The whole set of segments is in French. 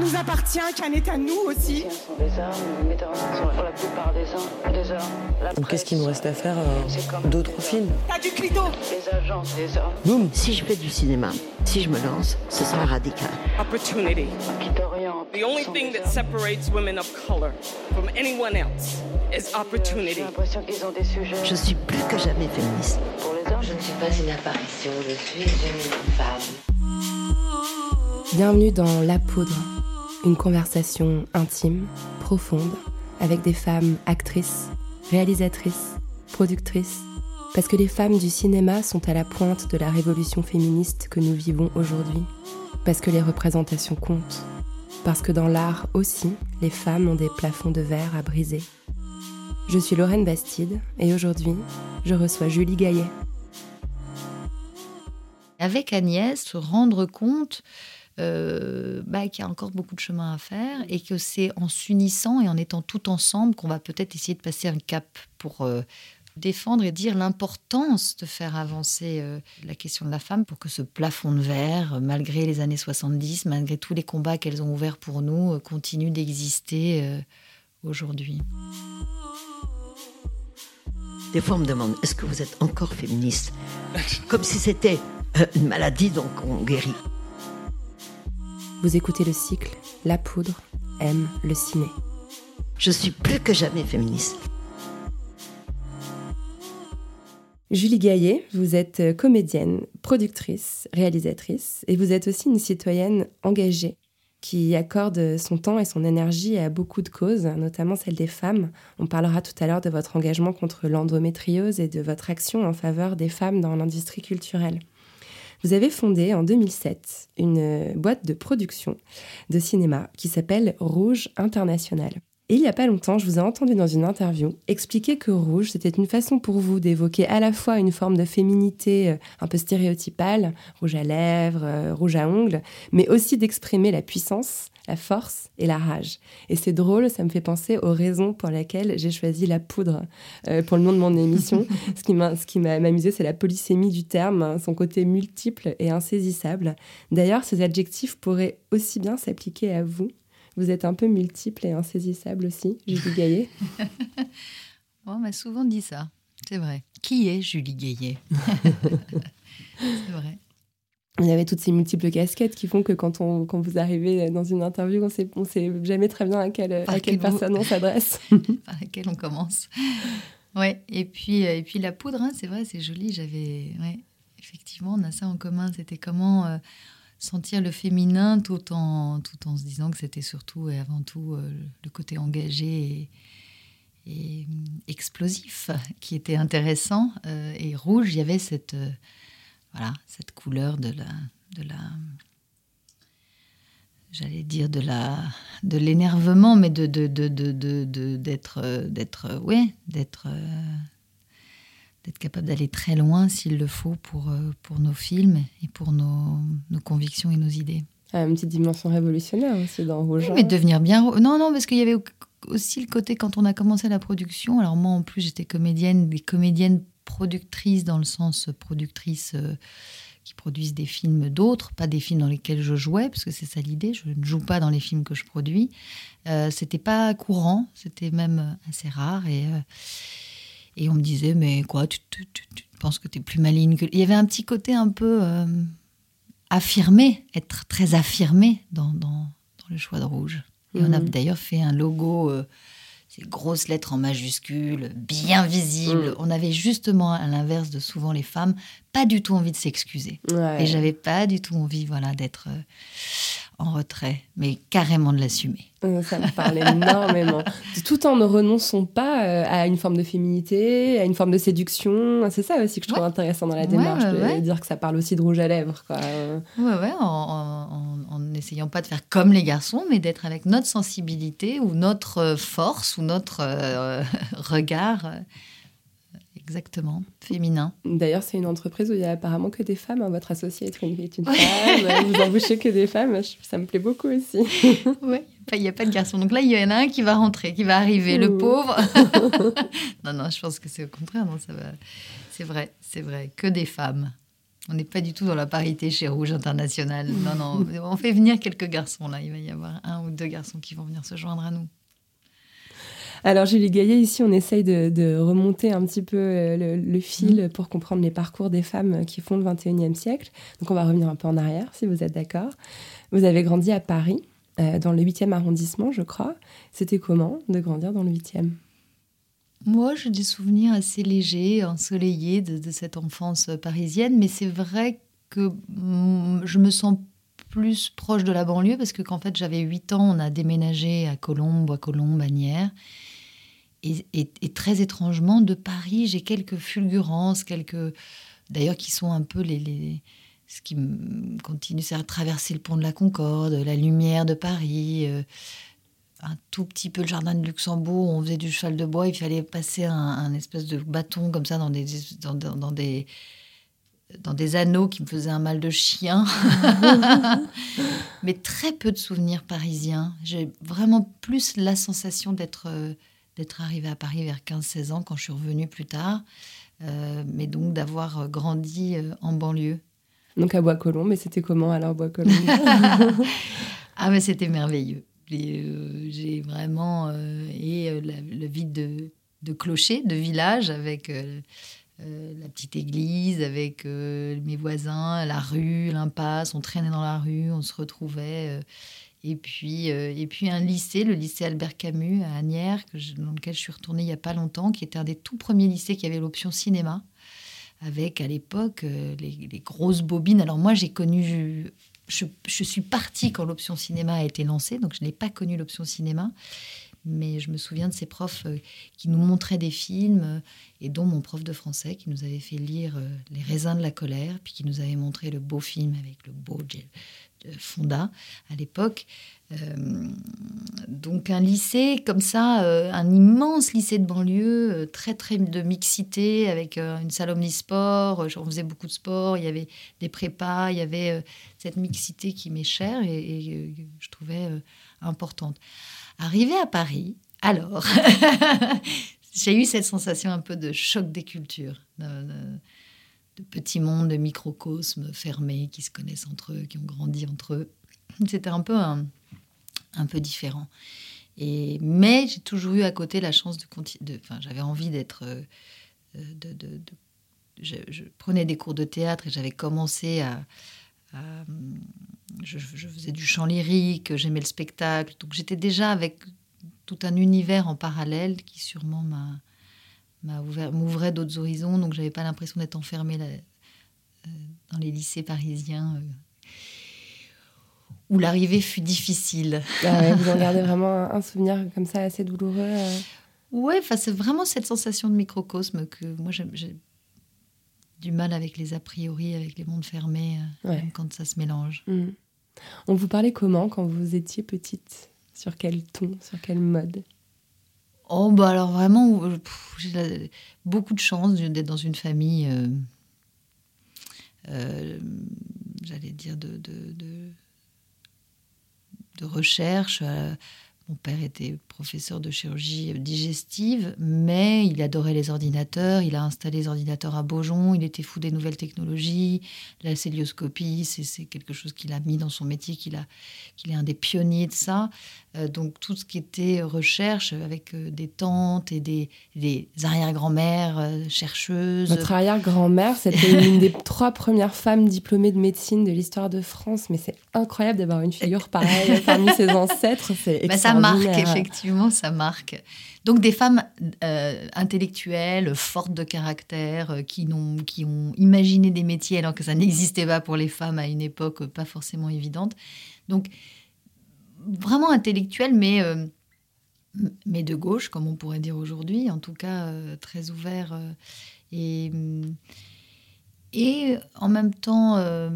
Nous appartient, Cannes est à nous aussi. Donc qu'est-ce qu'il nous reste à faire euh, D'autres films T'as du clito Les agences, des hommes Si je fais du cinéma, si je me lance, ce sera radical. Opportunity. qui t'orientent. The only sont thing des that hommes. separates women of color from anyone else is J'ai opportunity. l'impression qu'ils ont des sujets Je suis plus que jamais féministe. pour les hommes. Je ne suis pas une apparition, je suis une femme. Bienvenue dans La Poudre, une conversation intime, profonde, avec des femmes actrices, réalisatrices, productrices, parce que les femmes du cinéma sont à la pointe de la révolution féministe que nous vivons aujourd'hui, parce que les représentations comptent, parce que dans l'art aussi, les femmes ont des plafonds de verre à briser. Je suis Lorraine Bastide et aujourd'hui, je reçois Julie Gaillet. avec Agnès, se rendre compte euh, bah, qu'il y a encore beaucoup de chemin à faire et que c'est en s'unissant et en étant tout ensemble qu'on va peut-être essayer de passer un cap pour euh, défendre et dire l'importance de faire avancer euh, la question de la femme pour que ce plafond de verre, malgré les années 70, malgré tous les combats qu'elles ont ouverts pour nous, continue d'exister aujourd'hui. Des fois, on me demande est-ce que vous êtes encore féministe? Comme si c'était une maladie, donc on guérit. Vous écoutez le cycle La Poudre aime le ciné. Je suis plus que jamais féministe. Julie Gaillet, vous êtes euh, comédienne, productrice, réalisatrice et vous êtes aussi une citoyenne engagée qui accorde son temps et son énergie à beaucoup de causes, notamment celle des femmes. On parlera tout à l'heure de votre engagement contre l'endométriose et de votre action en faveur des femmes dans l'industrie culturelle. Vous avez fondé en 2007 une euh, boîte de production de cinéma qui s'appelle Rouge International. Et il n'y a pas longtemps, je vous ai entendu dans une interview expliquer que rouge, c'était une façon pour vous d'évoquer à la fois une forme de féminité euh, un peu stéréotypale, rouge à lèvres, euh, rouge à ongles, mais aussi d'exprimer la puissance, la force et la rage. Et c'est drôle, ça me fait penser aux raisons pour lesquelles j'ai choisi la poudre euh, pour le nom de mon émission. ce qui m'a ce qui m'a amusé, c'est la polysémie du terme, hein, son côté multiple et insaisissable. D'ailleurs, ces adjectifs pourraient aussi bien s'appliquer à vous. Vous êtes un peu multiple et insaisissable aussi, Julie Gaillet. On m'a souvent dit ça, c'est vrai. Qui est Julie Gaillet C'est vrai. Vous avez toutes ces multiples casquettes qui font que quand, on, quand vous arrivez dans une interview, on sait, on sait jamais très bien à quelle, à quelle personne on s'adresse. par laquelle on commence. Ouais, et puis, euh, et puis la poudre, hein, c'est vrai, c'est joli. J'avais, ouais, effectivement, on a ça en commun. C'était comment euh, sentir le féminin tout en, tout en se disant que c'était surtout et avant tout euh, le côté engagé et, hum, explosif qui était intéressant. Euh, et rouge, il y avait cette, euh, voilà, cette couleur de la, de la, j'allais dire de la de l'énervement mais de de de de d'être d'être d'être capable d'aller très loin s'il le faut pour euh, pour nos films et pour nos, nos convictions et nos idées Ah, une petite dimension révolutionnaire aussi dans Rouge. mais devenir bien non non parce qu'il y avait au- aussi le côté quand on a commencé la production alors moi en plus j'étais comédienne des comédiennes productrices dans le sens productrice euh, qui produisent des films d'autres, pas des films dans lesquels je jouais, parce que c'est ça l'idée, je ne joue pas dans les films que je produis. Euh, c'était pas courant, c'était même assez rare. Et, euh, et on me disait, mais quoi, tu, tu- tu- tu penses que tu es plus maligne que... Il y avait un petit côté un peu euh, affirmé, être très affirmé dans, dans, dans le choix de rouge. Et on a Mhm. d'ailleurs fait un logo, euh, ces grosses lettres en majuscules, bien visible. Mhm. On avait justement, à l'inverse de souvent les femmes, pas du tout envie de s'excuser. Ouais. Et j'avais pas du tout envie voilà, d'être euh, en retrait, mais carrément de l'assumer. Euh, Ça me parle énormément. Tout en ne renonçant pas euh, à une forme de féminité, à une forme de séduction. C'est ça aussi que je trouve Ouais. intéressant dans la démarche, ouais, de dire que ça parle aussi de rouge à lèvres. Quoi. Ouais, ouais, en n'essayant pas de faire comme les garçons, mais d'être avec notre sensibilité ou notre euh, force ou notre euh, regard euh, exactement féminin. D'ailleurs, c'est une entreprise où il y a apparemment que des femmes. hein. Votre associé est une, est une femme, vous embauchez que des femmes. Ça me plaît beaucoup aussi. Oui, il n'y a pas de garçon. Donc là, il y en a un qui va rentrer, qui va arriver, le pauvre. non, non, je pense que c'est au contraire. Non, ça va. C'est vrai, c'est vrai. Que des femmes. On n'est pas du tout dans la parité chez Rouge International. Non, non, on fait venir quelques garçons là. Il va y avoir un ou deux garçons qui vont venir se joindre à nous. Alors, Julie Gaillet, ici, on essaye de, de remonter un petit peu euh, le, le fil pour comprendre les parcours des femmes qui font le 21e siècle. Donc, on va revenir un peu en arrière, si vous êtes d'accord. Vous avez grandi à Paris, euh, dans le 8e arrondissement, je crois. C'était comment de grandir dans le 8e Moi, j'ai des souvenirs assez légers, ensoleillés de, cette enfance parisienne, mais c'est vrai que mm, je me sens plus proche de la banlieue parce que qu'en fait j'avais 8 ans, on a déménagé à Colombes, Bois-Colombes, Bagnères. Et, et- très étrangement, de Paris, j'ai quelques fulgurances, quelques. D'ailleurs, qui sont un peu les. ce qui continue, c'est à traverser le pont de la Concorde, la lumière de Paris, euh, un tout petit peu le jardin de Luxembourg, on faisait du cheval de bois, il fallait passer un, un espèce de bâton comme ça dans des, dans, dans- dans des, dans des anneaux qui me faisaient un mal de chien. Mais très peu de souvenirs parisiens. J'ai vraiment plus la sensation d'être euh, d'être arrivée à Paris vers 15-16 ans quand je suis revenue plus tard, euh, mais donc d'avoir euh, grandi en banlieue. Donc, à Bois-Colombes. Et c'était comment alors, Bois-Colombes? Ah, mais c'était merveilleux. Euh, J'ai vraiment. euh, et euh, la, la vie de, clocher, de village, avec la petite église, avec mes voisins, la rue, l'impasse. On traînait dans la rue, on se retrouvait. et, puis, et puis un lycée, le lycée Albert Camus à Agnières, que je- dans lequel je suis retournée il n'y a pas longtemps, qui était un des tout premiers lycées qui avait l'option cinéma avec à l'époque les, les grosses bobines. Alors moi j'ai connu, je, suis partie quand l'option cinéma a été lancée, donc je n'ai pas connu l'option cinéma, mais je me souviens de ces profs euh, qui nous montraient des films, euh, et dont mon prof de français qui nous avait fait lire euh, Les raisins de la colère, puis qui nous avait montré le beau film avec le beau Fonda à l'époque. Euh, donc un lycée comme ça, euh, un immense lycée de banlieue, euh, très très de mixité, avec une salle omnisport, on faisait beaucoup de sport, il y avait des prépas, il y avait cette mixité qui m'est chère et, et, je trouvais importante. Arrivé à Paris, alors, j'ai eu cette sensation un peu de choc des cultures, de- de petits mondes, de microcosmes fermés qui se connaissent entre eux, qui ont grandi entre eux. C'était un peu un, un peu différent. Et, mais j'ai toujours eu à côté la chance de continuer. Enfin, j'avais envie d'être. euh, de- je, prenais des cours de théâtre et j'avais commencé à. à- je, faisais du chant lyrique, j'aimais le spectacle. Donc j'étais déjà avec tout un univers en parallèle qui sûrement m'a m'ouvrait d'autres horizons. Donc j'avais pas l'impression d'être enfermée là, euh, dans les lycées parisiens. Où l'arrivée fut difficile. Ah ouais, Vous en gardez vraiment un, souvenir comme ça assez douloureux euh. Ouais, c'est vraiment cette sensation de microcosme que moi j'ai du mal avec les a priori, avec les mondes fermés, euh, Ouais. même quand ça se mélange. Mm. On vous parlait comment quand vous étiez petite? Sur quel ton Sur quel mode? Oh, bah alors vraiment, euh, j'ai beaucoup de chance d'être dans une famille, euh, euh, j'allais dire, de, de, de, de recherche. Euh, mon père était professeur de chirurgie digestive, mais il adorait les ordinateurs. Il a installé les ordinateurs à Beaujon. Il était fou des nouvelles technologies. La célioscopie, c'est quelque chose qu'il a mis dans son métier, qu'il est un des pionniers de ça. Euh, donc tout ce qui était recherche avec euh, des tantes et des, des arrière-grand-mères euh, chercheuses. Votre arrière-grand-mère, c'était une des trois premières femmes diplômées de médecine de l'histoire de France. Mais c'est incroyable d'avoir une figure pareille parmi ses ancêtres. C'est Bah, ça marque, effectivement, ça marque. Donc des femmes euh, intellectuelles, fortes de caractère, euh, qui, n'ont, qui ont imaginé des métiers alors que ça n'existait pas pour les femmes à une époque euh, pas forcément évidente. Donc vraiment intellectuelles, mais, euh, mais de gauche, comme on pourrait dire aujourd'hui, en tout cas euh, très ouverts. euh, et, hum, et en même temps... euh,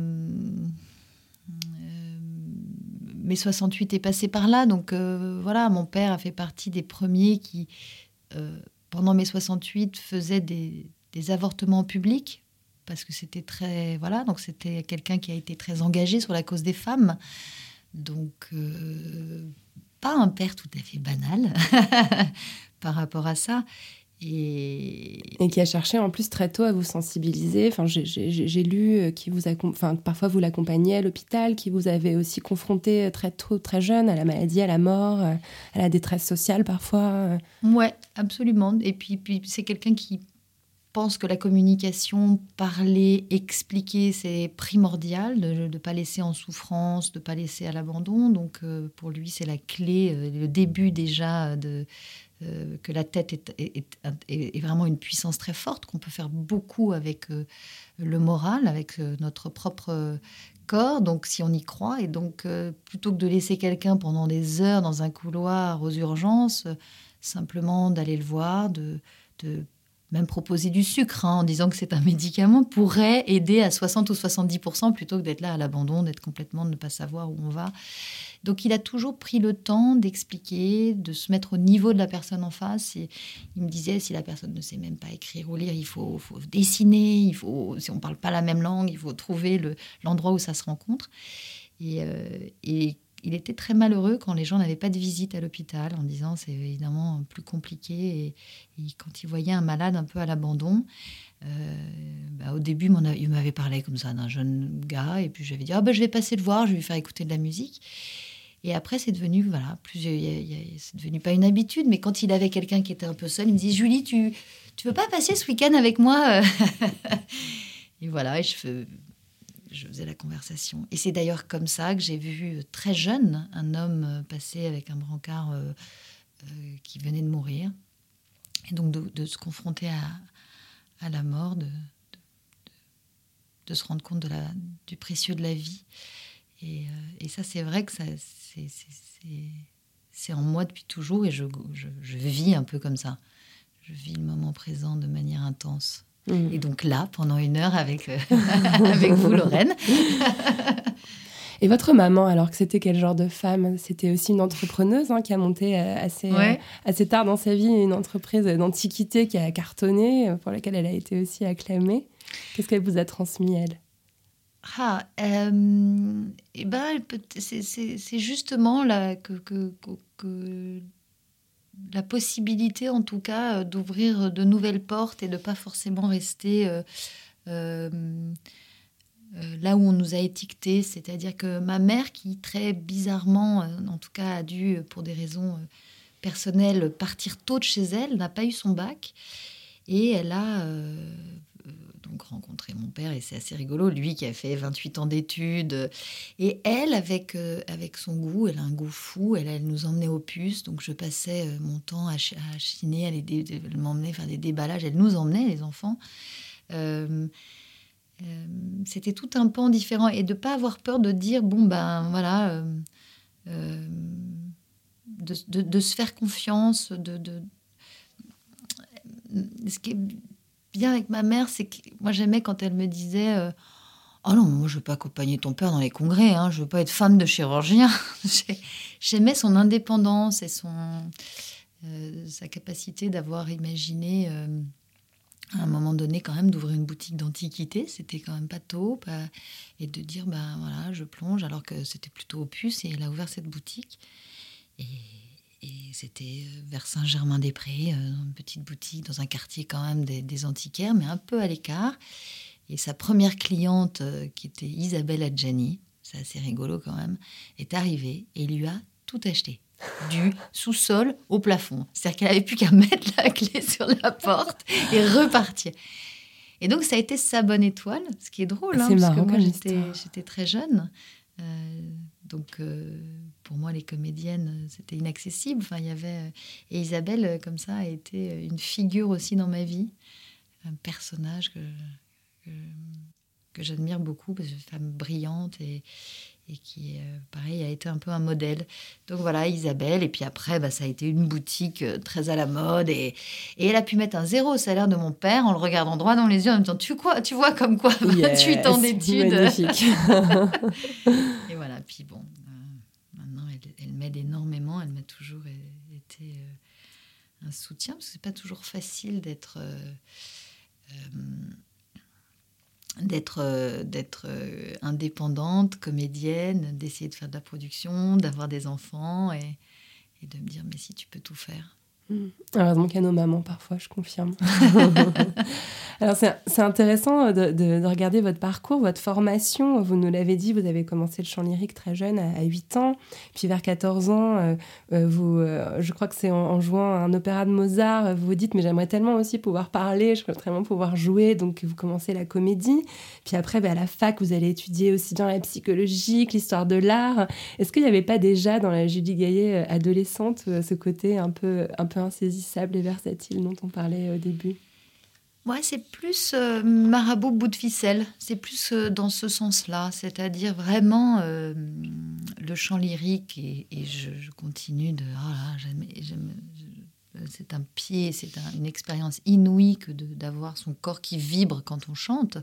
mai 68 est passé par là. Donc voilà, mon père a fait partie des premiers qui, pendant mai 68, faisaient des, des avortements publics parce que c'était très voilà donc c'était quelqu'un qui a été très engagé sur la cause des femmes donc euh, pas un père tout à fait banal par rapport à ça et... et... qui a cherché en plus très tôt à vous sensibiliser. Enfin, j'ai lu euh, qui vous enfin, parfois vous l'accompagnez à l'hôpital, qui vous avez aussi confronté très tôt, très jeune, à la maladie, à la mort, euh, à la détresse sociale parfois. Ouais, absolument. Et puis, puis c'est quelqu'un qui pense que la communication, parler, expliquer, c'est primordial, de ne pas laisser en souffrance, de ne pas laisser à l'abandon. Donc euh, pour lui, c'est la clé, euh, le début déjà de, euh, que la tête est, vraiment une puissance très forte, qu'on peut faire beaucoup avec le moral, avec notre propre corps, donc si on y croit. Et donc plutôt que de laisser quelqu'un pendant des heures dans un couloir aux urgences, simplement d'aller le voir, de, de même proposer du sucre hein, en disant que c'est un médicament pourrait aider à 60 ou 70% plutôt que d'être là à l'abandon, d'être complètement, de ne pas savoir où on va. Donc il a toujours pris le temps d'expliquer, de se mettre au niveau de la personne en face. Et il me disait si la personne ne sait même pas écrire ou lire, il faut, faut dessiner, il faut, si on ne parle pas la même langue, il faut trouver l'endroit où ça se rencontre. Euh, il était très malheureux quand les gens n'avaient pas de visite à l'hôpital, en disant c'est évidemment plus compliqué. Et, quand il voyait un malade un peu à l'abandon, euh, bah, au début, il m'avait parlé comme ça d'un jeune gars, et puis j'avais dit ah, bah, je vais passer le voir, je vais lui faire écouter de la musique. Et après, c'est devenu, voilà, c'est devenu pas une habitude, mais quand il avait quelqu'un qui était un peu seul, il me dit Julie, tu, tu veux pas passer ce week-end avec moi Et voilà, et je, je faisais la conversation. Et c'est d'ailleurs comme ça que j'ai vu euh, très jeune un homme euh, passer avec un brancard euh, qui venait de mourir. Et donc de, se confronter à, la mort, de, se rendre compte du précieux de la vie. Et, ça, c'est vrai que c'est en moi depuis toujours et je vis un peu comme ça. Je vis le moment présent de manière intense. Mm. Et donc là, pendant une heure avec, euh, avec vous, Lorraine. Et votre maman, alors que c'était quel genre de femme? C'était aussi une entrepreneuse hein, qui a monté euh, assez, euh, assez tard dans sa vie une entreprise d'antiquité qui a cartonné, pour laquelle elle a été aussi acclamée. Qu'est-ce qu'elle vous a transmis, elle? Ah, euh, et ben, c'est justement là que, que, que la possibilité, en tout cas, euh, d'ouvrir de nouvelles portes et de pas forcément rester euh, euh, là où on nous a étiquetés. C'est-à-dire que ma mère, qui très bizarrement, en tout cas, a dû, pour des raisons personnelles, partir tôt de chez elle, n'a pas eu son bac. Et elle a donc rencontrer mon père et c'est assez rigolo, lui qui a fait 28 ans d'études. Et elle, avec, euh, avec son goût, elle a un goût fou, elle, elle nous emmenait aux puces, donc je passais euh, mon temps à, chiner, elle, m'emmenait faire des déballages, elle nous emmenait, les enfants. Euh, c'était tout un pan différent et de pas avoir peur de dire, bon ben voilà, de, de, se faire confiance, de, de ce qui est bien avec ma mère, c'est que moi j'aimais quand elle me disait euh, Oh non, moi je veux pas accompagner ton père dans les congrès, hein, je veux pas être femme de chirurgien. J'aimais son indépendance et son, euh, sa capacité d'avoir imaginé euh, à un moment donné quand même d'ouvrir une boutique d'antiquité, c'était quand même pas tôt, et de dire ben voilà, je plonge alors que c'était plutôt opus et elle a ouvert cette boutique. Et c'était euh, vers Saint-Germain-des-Prés, euh, une petite boutique dans un quartier quand même des, antiquaires, mais un peu à l'écart. Et sa première cliente, euh, qui était Isabelle Adjani, c'est assez rigolo quand même, est arrivée et lui a tout acheté. Du sous-sol au plafond. C'est-à-dire qu'elle n'avait plus qu'à mettre la clé sur la porte et repartir. Et donc, ça a été sa bonne étoile, ce qui est drôle, hein, parce que moi, j'étais très jeune. Donc, pour moi, les comédiennes, euh, c'était inaccessible. Enfin, il y avait euh, et Isabelle, euh, comme ça, a été une figure aussi dans ma vie, un personnage que que, j'admire beaucoup, parce que une femme brillante et, et qui, pareil, a été un peu un modèle. Donc voilà, Isabelle. Et puis après, bah, ça a été une boutique très à la mode. Et, et, elle a pu mettre un zéro au salaire de mon père en le regardant droit dans les yeux en me disant Tu, quoi, tu vois comme quoi 28 ans d'études. et voilà, puis bon, m'aide énormément. Elle m'a toujours été un soutien parce que c'est pas toujours facile d'être d'être d'être indépendante, comédienne, d'essayer de faire de la production, d'avoir des enfants et, et de me dire mais si tu peux tout faire. Mmh. Heureusement qu'il y a nos mamans parfois, je confirme. Alors c'est intéressant de, de, regarder votre parcours, votre formation. Vous nous l'avez dit, vous avez commencé le chant lyrique très jeune, à, 8 ans. Puis vers 14 ans, euh, euh, vous, euh, je crois que c'est en, jouant un opéra de Mozart, vous vous dites, mais j'aimerais tellement aussi pouvoir parler, je voudrais tellement pouvoir jouer. Donc vous commencez la comédie. Puis après, bah, à la fac, vous allez étudier aussi bien la psychologie que l'histoire de l'art. Est-ce qu'il n'y avait pas déjà dans la Julie Gaillet adolescente ce côté un peu, un peu insaisissable et versatile dont on parlait au début Ouais, c'est plus euh, marabout bout de ficelle. C'est plus euh, dans ce sens-là, c'est-à-dire vraiment euh, le chant lyrique et, je, continue de. Oh c'est un pied, c'est une expérience inouïe que d'avoir son corps qui vibre quand on chante.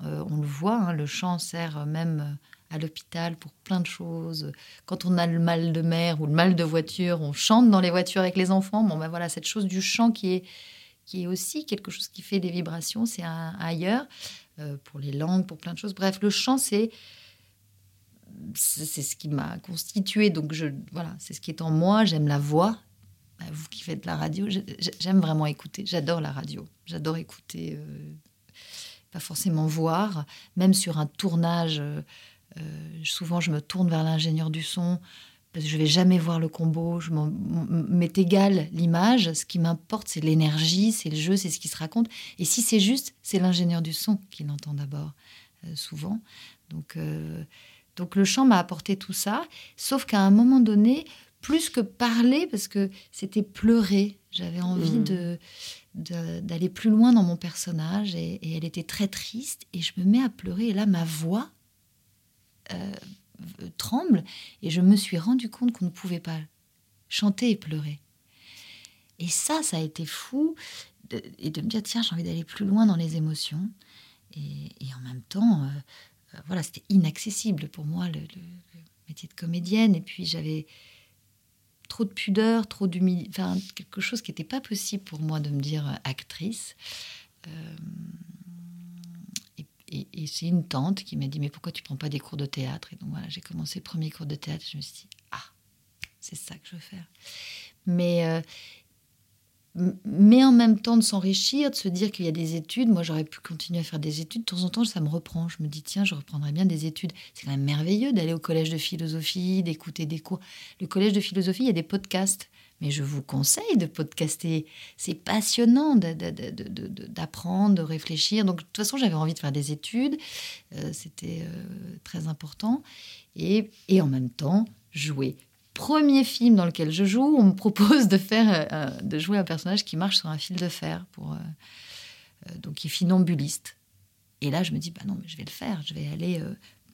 on le voit, hein, le chant sert même à l'hôpital pour plein de choses. Quand on a le mal de mer ou le mal de voiture, on chante dans les voitures avec les enfants. Bon, ben voilà, cette chose du chant qui est qui est aussi quelque chose qui fait des vibrations, c'est ailleurs, euh, pour les langues, pour plein de choses. Bref, le chant, c'est c'est ce qui m'a constitué. Donc, je, voilà, c'est ce qui est en moi. J'aime la voix. Bah, vous qui faites de la radio, j'aime vraiment écouter. J'adore la radio. J'adore écouter, euh, pas forcément voir. Même sur un tournage, euh, souvent je me tourne vers l'ingénieur du son parce que je vais jamais voir le combo, je m'est égal l'image, ce qui m'importe c'est l'énergie, c'est le jeu, c'est ce qui se raconte. Et si c'est juste, c'est l'ingénieur du son qui l'entend d'abord, euh, souvent. Donc, euh, donc le chant m'a apporté tout ça, sauf qu'à un moment donné, plus que parler, parce que c'était pleurer, j'avais envie mmh. de d'aller plus loin dans mon personnage et, et, elle était très triste et je me mets à pleurer et là ma voix euh, tremble et je me suis rendu compte qu'on ne pouvait pas chanter et pleurer. Et ça, ça a été fou et de me dire tiens j'ai envie d'aller plus loin dans les émotions. Et, en même temps euh, euh, voilà c'était inaccessible pour moi le, métier de comédienne. Et puis j'avais trop de pudeur trop d'humilité enfin quelque chose qui n'était pas possible pour moi de me dire euh, actrice et, c'est une tante qui m'a dit Mais pourquoi tu prends pas des cours de théâtre? Et donc voilà, j'ai commencé premier cours de théâtre. Je me suis dit Ah, c'est ça que je veux faire. Mais, euh, mais en même temps, de s'enrichir, de se dire qu'il y a des études. Moi, j'aurais pu continuer à faire des études. De temps en temps, ça me reprend. Je me dis Tiens, je reprendrais bien des études. C'est quand même merveilleux d'aller au collège de philosophie, d'écouter des cours. Le collège de philosophie, il y a des podcasts mais je vous conseille de podcaster. C'est passionnant d'apprendre, de, réfléchir. Donc, de toute façon, j'avais envie de faire des études. Euh, c'était euh, très important. Et, et, en même temps, jouer. Premier film dans lequel je joue, on me propose de, faire, euh, de jouer un personnage qui marche sur un fil de fer, pour, donc qui est finambuliste. Et là, je me dis, bah non, mais je vais le faire. Je vais aller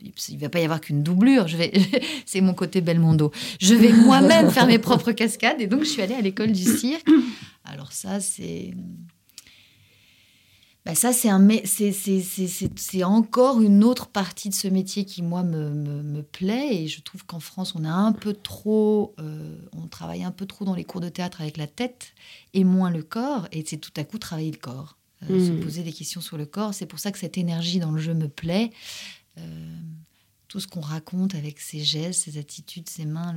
il va pas y avoir qu'une doublure. Je vais, c'est mon côté Belmondo. Je vais moi-même faire mes propres cascades et donc je suis allée à l'école du cirque. Alors ça, c'est, bah ça c'est un, c'est, c'est, encore une autre partie de ce métier qui moi me, me, plaît et je trouve qu'en France on a un peu trop, euh, on travaille un peu trop dans les cours de théâtre avec la tête et moins le corps et c'est tout à coup travailler le corps. Euh, se mmh. poser des questions sur le corps. C'est pour ça que cette énergie dans le jeu me plaît. Euh, tout ce qu'on raconte avec ses gestes, ses attitudes, ses mains.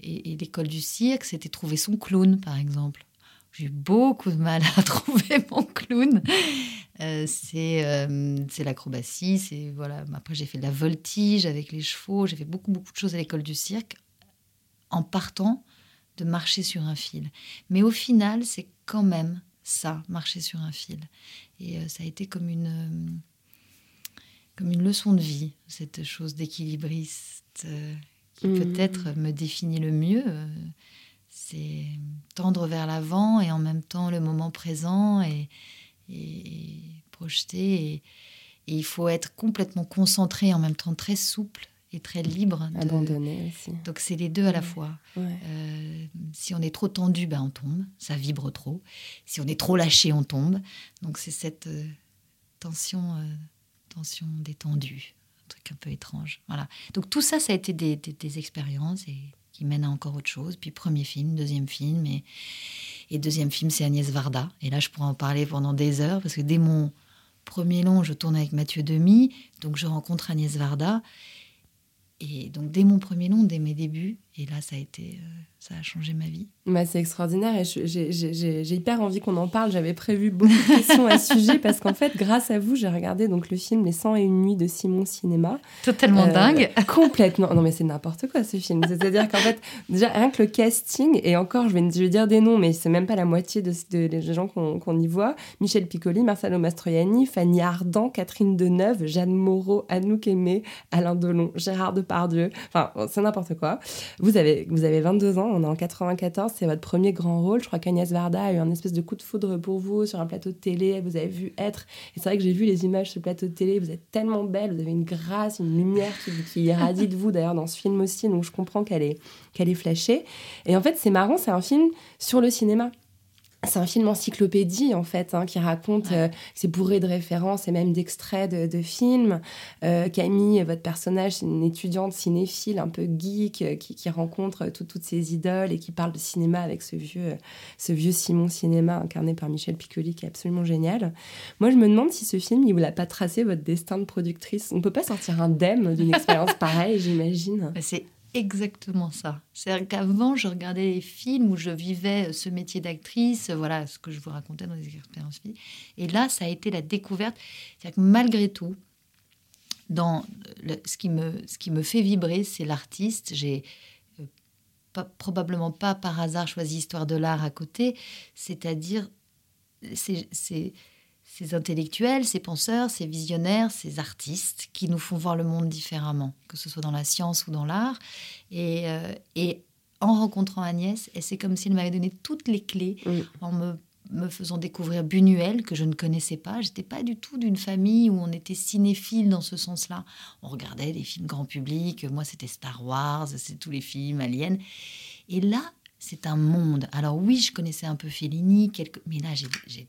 Et, l'école du cirque, c'était trouver son clown, par exemple. J'ai eu beaucoup de mal à trouver mon clown. Euh, euh, c'est l'acrobatie, c'est voilà. Après j'ai fait de la voltige avec les chevaux, j'ai fait beaucoup beaucoup de choses à l'école du cirque en partant de marcher sur un fil. Mais au final, c'est quand même ça, marcher sur un fil. Et ça a été comme une comme une leçon de vie, cette chose d'équilibriste euh, qui mmh. peut-être me définit le mieux. Euh, c'est tendre vers l'avant et en même temps le moment présent et, et, projeter. Et, il faut être complètement concentré, en même temps très souple et très libre. De... Abandonné aussi. Donc c'est les deux à la fois. Euh, si on est trop tendu, ben on tombe, ça vibre trop. Si on est trop lâché, on tombe. Donc c'est cette tension tension détendue, un truc un peu étrange. Voilà. Donc tout ça, ça a été des, expériences et qui mène à encore autre chose. Puis premier film, deuxième film, et, et deuxième film, c'est Agnès Varda. Et là, je pourrais en parler pendant des heures, parce que dès mon premier long, je tourne avec Mathieu Demy, donc je rencontre Agnès Varda. Et donc dès mon premier long, dès mes débuts, et là, ça a été, euh, ça a changé ma vie. Bah, c'est extraordinaire et j'ai- j'ai j'ai hyper envie qu'on en parle. J'avais prévu beaucoup de questions à ce sujet parce qu'en fait, grâce à vous, j'ai regardé donc le film Les 101 nuits de Simon Cinéma. Totalement Euh, dingue. Complètement. Non, mais c'est n'importe quoi ce film. C'est-à-dire qu'en fait, déjà, rien que le casting, et encore, je vais, je vais dire des noms, mais c'est même pas la moitié de, de- des gens qu'on qu'on y voit. Michel Piccoli, Marcelo Mastroianni, Fanny Ardant, Catherine Deneuve, Jeanne Moreau, Anouk Aimé, Alain Delon, Gérard Depardieu. Enfin, c'est n'importe quoi. Vous avez, vous avez 22 ans, on est en 94, c'est votre premier grand rôle. Je crois qu'Agnès Varda a eu un espèce de coup de foudre pour vous sur un plateau de télé. Vous avez vu être. Et c'est vrai que j'ai vu les images sur ce plateau de télé. Vous êtes tellement belle, vous avez une grâce, une lumière qui, qui irradie de vous d'ailleurs dans ce film aussi. Donc je comprends qu'elle est, qu'elle est flashée. Et en fait, c'est marrant, c'est un film sur le cinéma. C'est un film encyclopédie en fait hein, qui raconte, euh, c'est bourré de références et même d'extraits de, de films. Euh, Camille, votre personnage, c'est une étudiante cinéphile un peu geek euh, qui, qui rencontre tout- toutes ses idoles et qui parle de cinéma avec ce vieux, euh, ce vieux Simon Cinéma incarné par Michel Piccoli qui est absolument génial. Moi, je me demande si ce film, il vous l'a pas tracé votre destin de productrice. On peut pas sortir indemne d'une expérience pareille, j'imagine. Bah, C'est exactement ça. C'est-à-dire qu'avant, je regardais les films où je vivais ce métier d'actrice, voilà ce que je vous racontais dans les expériences vie. Et là, ça a été la découverte. C'est-à-dire que malgré tout, dans le- ce, qui me, ce qui me fait vibrer, c'est l'artiste. J'ai euh, probablement pas par hasard choisi Histoire de l'art à côté, c'est-à-dire c'est- c'est ces intellectuels, ces penseurs, ces visionnaires, ces artistes qui nous font voir le monde différemment, que ce soit dans la science ou dans l'art. Et, euh, et en rencontrant Agnès, et c'est comme si elle m'avait donné toutes les clés en me, me faisant découvrir Buñuel, que je ne connaissais pas. J'étais pas du tout d'une famille où on était cinéphile dans ce sens-là. On regardait des films grand public. Moi, c'était Star Wars, c'est tous les films aliens. Et là, c'est un monde. Alors oui, je connaissais un peu Fellini, quelques... mais là, j'ai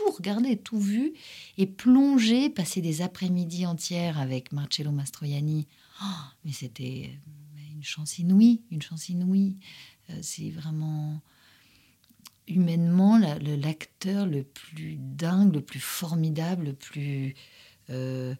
tout regardé, tout vu, et plongé, passé des après-midi entières avec Marcello Mastroianni. Oh, mais c'était euh, une chance inouïe, une chance inouïe. Euh, c'est vraiment humainement l'acteur le plus dingue, le plus formidable, le plus euh,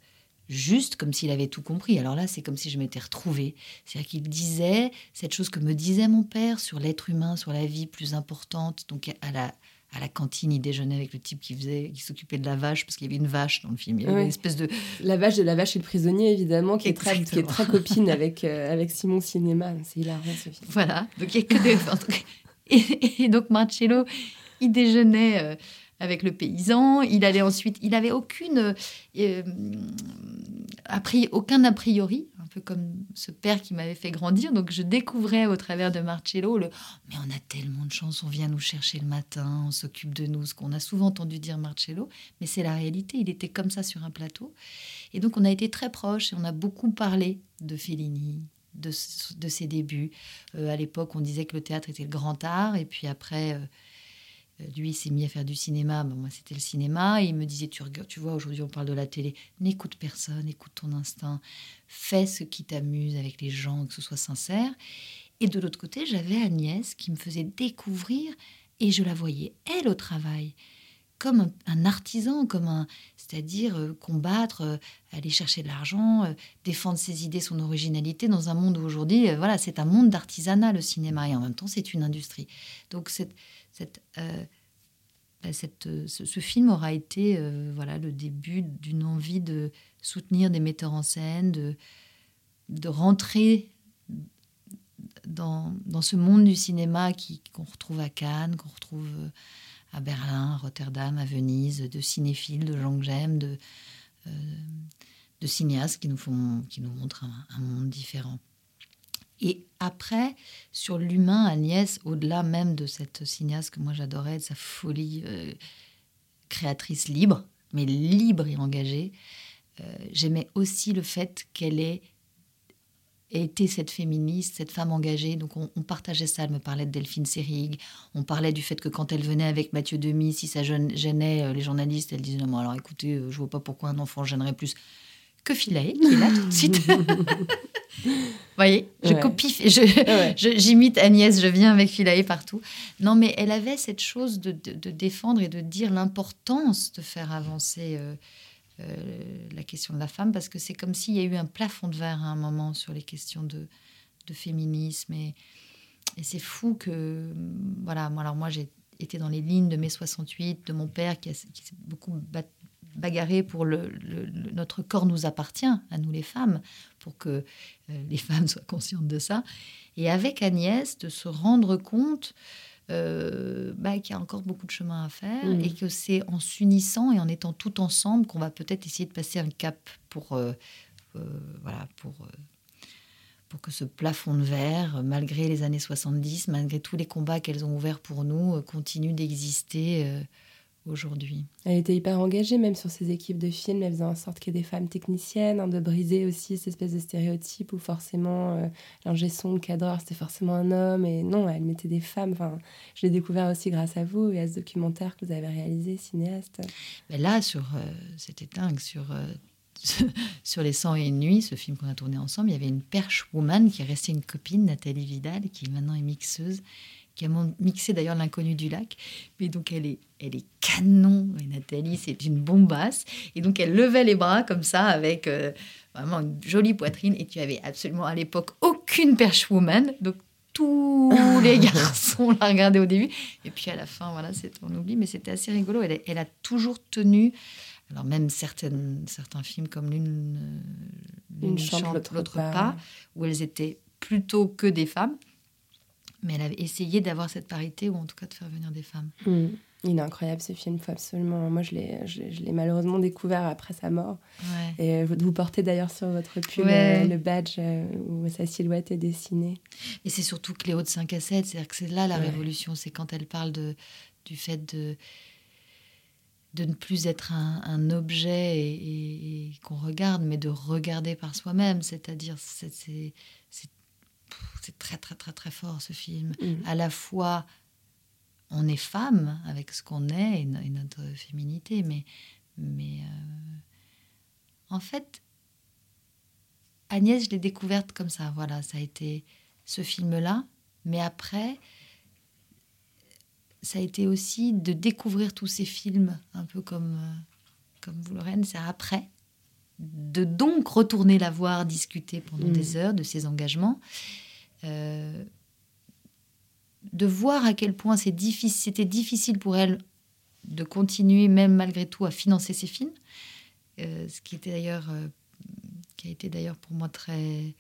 juste, comme s'il avait tout compris. Alors là, c'est comme si je m'étais retrouvée. C'est-à-dire qu'il disait cette chose que me disait mon père sur l'être humain, sur la vie plus importante. Donc à la, à la cantine, il déjeunait avec le type qui faisait, qui s'occupait de la vache, parce qu'il y avait une vache dans le film. Il y avait Ouais. une espèce de La vache de la vache et le prisonnier, évidemment, qui est très, qui est Exactement. très copine avec, euh, avec Simon Cinéma. C'est hilarant ce film. Voilà, donc il n'y a que des... Et, et donc Marcello, il déjeunait euh, avec le paysan, il allait ensuite... Il n'avait aucune... euh, a aucun a priori, peu comme ce père qui m'avait fait grandir. Donc je découvrais au travers de Marcello le « mais on a tellement de chance, on vient nous chercher le matin, on s'occupe de nous », ce qu'on a souvent entendu dire Marcello, mais c'est la réalité, il était comme ça sur un plateau. Et donc on a été très proches et on a beaucoup parlé de Fellini, de, de ses débuts. Euh, à l'époque, on disait que le théâtre était le grand art, et puis après, euh, lui, il s'est mis à faire du cinéma. Ben, moi, c'était le cinéma. Il me disait, tu, regardes, tu vois, aujourd'hui, on parle de la télé. N'écoute personne, écoute ton instinct. Fais ce qui t'amuse avec les gens, que ce soit sincère. Et de l'autre côté, j'avais Agnès qui me faisait découvrir, et je la voyais, elle, au travail comme un, artisan, comme un, c'est-à-dire euh, combattre, euh, aller chercher de l'argent, euh, défendre ses idées, son originalité dans un monde où aujourd'hui, euh, voilà, c'est un monde d'artisanat le cinéma et en même temps c'est une industrie. Donc cette, euh, bah, euh, ce, film aura été euh, voilà le début d'une envie de soutenir des metteurs en scène, de, rentrer dans, ce monde du cinéma qu'on retrouve à Cannes, qu'on retrouve à Berlin, à Rotterdam, à Venise, de cinéphiles, de gens que j'aime, de, cinéastes qui nous, font, qui nous montrent un monde différent. Et après, sur l'humain, Agnès, au-delà même de cette cinéaste que moi j'adorais, de sa folie euh, créatrice libre, mais libre et engagée, euh, j'aimais aussi le fait qu'elle ait été cette féministe, cette femme engagée. Donc on, partageait ça. Elle me parlait de Delphine Seyrig. On parlait du fait que quand elle venait avec Mathieu Demy, si ça gênait euh, les journalistes, elle disait non, alors écoutez, je vois pas pourquoi un enfant gênerait plus Philae, qui est là tout de suite. Vous voyez, je Ouais. copie, Ouais. j'imite Agnès, je viens avec Philae partout. Non, mais elle avait cette chose de, de- de défendre et de dire l'importance de faire avancer euh, euh, la question de la femme, parce que c'est comme s'il y a eu un plafond de verre à un moment sur les questions de, de féminisme. Et, et c'est fou que, voilà, moi, alors moi j'ai été dans les lignes de mai 68, de mon père qui, a- qui s'est beaucoup ba- bagarré pour le, le- le- notre corps nous appartient, à nous les femmes, pour que euh, les femmes soient conscientes de ça. Et avec Agnès, de se rendre compte euh, bah, qu'il y a encore beaucoup de chemin à faire et que c'est en s'unissant et en étant tout ensemble qu'on va peut-être essayer de passer un cap pour, euh, euh, voilà, pour, pour que ce plafond de verre, malgré les années 70, malgré tous les combats qu'elles ont ouverts pour nous, continue d'exister aujourd'hui. Elle était hyper engagée même sur ses équipes de films. Elle faisait en sorte qu'il y ait des femmes techniciennes, hein, de briser aussi cette espèce de stéréotype où forcément euh, l'ingé son, le cadreur, c'était forcément un homme. Et non, elle mettait des femmes. Enfin, je l'ai découvert aussi grâce à vous et à ce documentaire que vous avez réalisé, cinéaste. Mais là, sur, euh, c'était dingue, sur, euh, sur Les 101 nuits, ce film qu'on a tourné ensemble, il y avait une perche woman qui est restée une copine, Nathalie Vidal, qui maintenant est mixeuse, qui a mixé d'ailleurs L'inconnu du lac. Mais donc elle est, elle est canon, et Nathalie, c'est une bombasse. Et donc elle levait les bras comme ça, avec euh, vraiment une jolie poitrine, et tu avais absolument à l'époque aucune perche woman. Donc tous les garçons la regardaient au début. Et puis à la fin, voilà, c'est on oublie, mais c'était assez rigolo. Elle, a- elle a toujours tenu. Alors même certaines, certains films comme l'une euh, chante, chante, l'autre l'autre pas. pas, où elles étaient plutôt que des femmes, mais elle avait essayé d'avoir cette parité ou en tout cas de faire venir des femmes. Hmm. Il est incroyable ce film, faut absolument. Moi, je l'ai, je, l'ai- je l'ai malheureusement découvert après sa mort. Ouais. Et euh, vous, vous portez d'ailleurs sur votre pull Ouais. euh, le badge euh, où sa silhouette est dessinée. Et c'est surtout Cléo de 5 à 7, c'est-à-dire que c'est là la Ouais. révolution, c'est quand elle parle de, du fait de, de ne plus être un, un objet et, et- et qu'on regarde, mais de regarder par soi-même, c'est-à-dire c'est, c'est, c'est, c'est très très très très fort ce film. Mm. À la fois, on est femme avec ce qu'on est et, no- et notre féminité, mais, mais euh, en fait, Agnès, je l'ai découverte comme ça. Voilà, ça a été ce film-là. Mais après, ça a été aussi de découvrir tous ces films, un peu comme, euh, comme vous, Lorraine, c'est après. De donc retourner la voir, discuter pendant Mm. des heures de ses engagements. Euh, de voir à quel point difficile, c'était difficile pour elle de continuer, même malgré tout, à financer ses films. Euh, ce qui était d'ailleurs, euh, qui a été d'ailleurs pour moi très,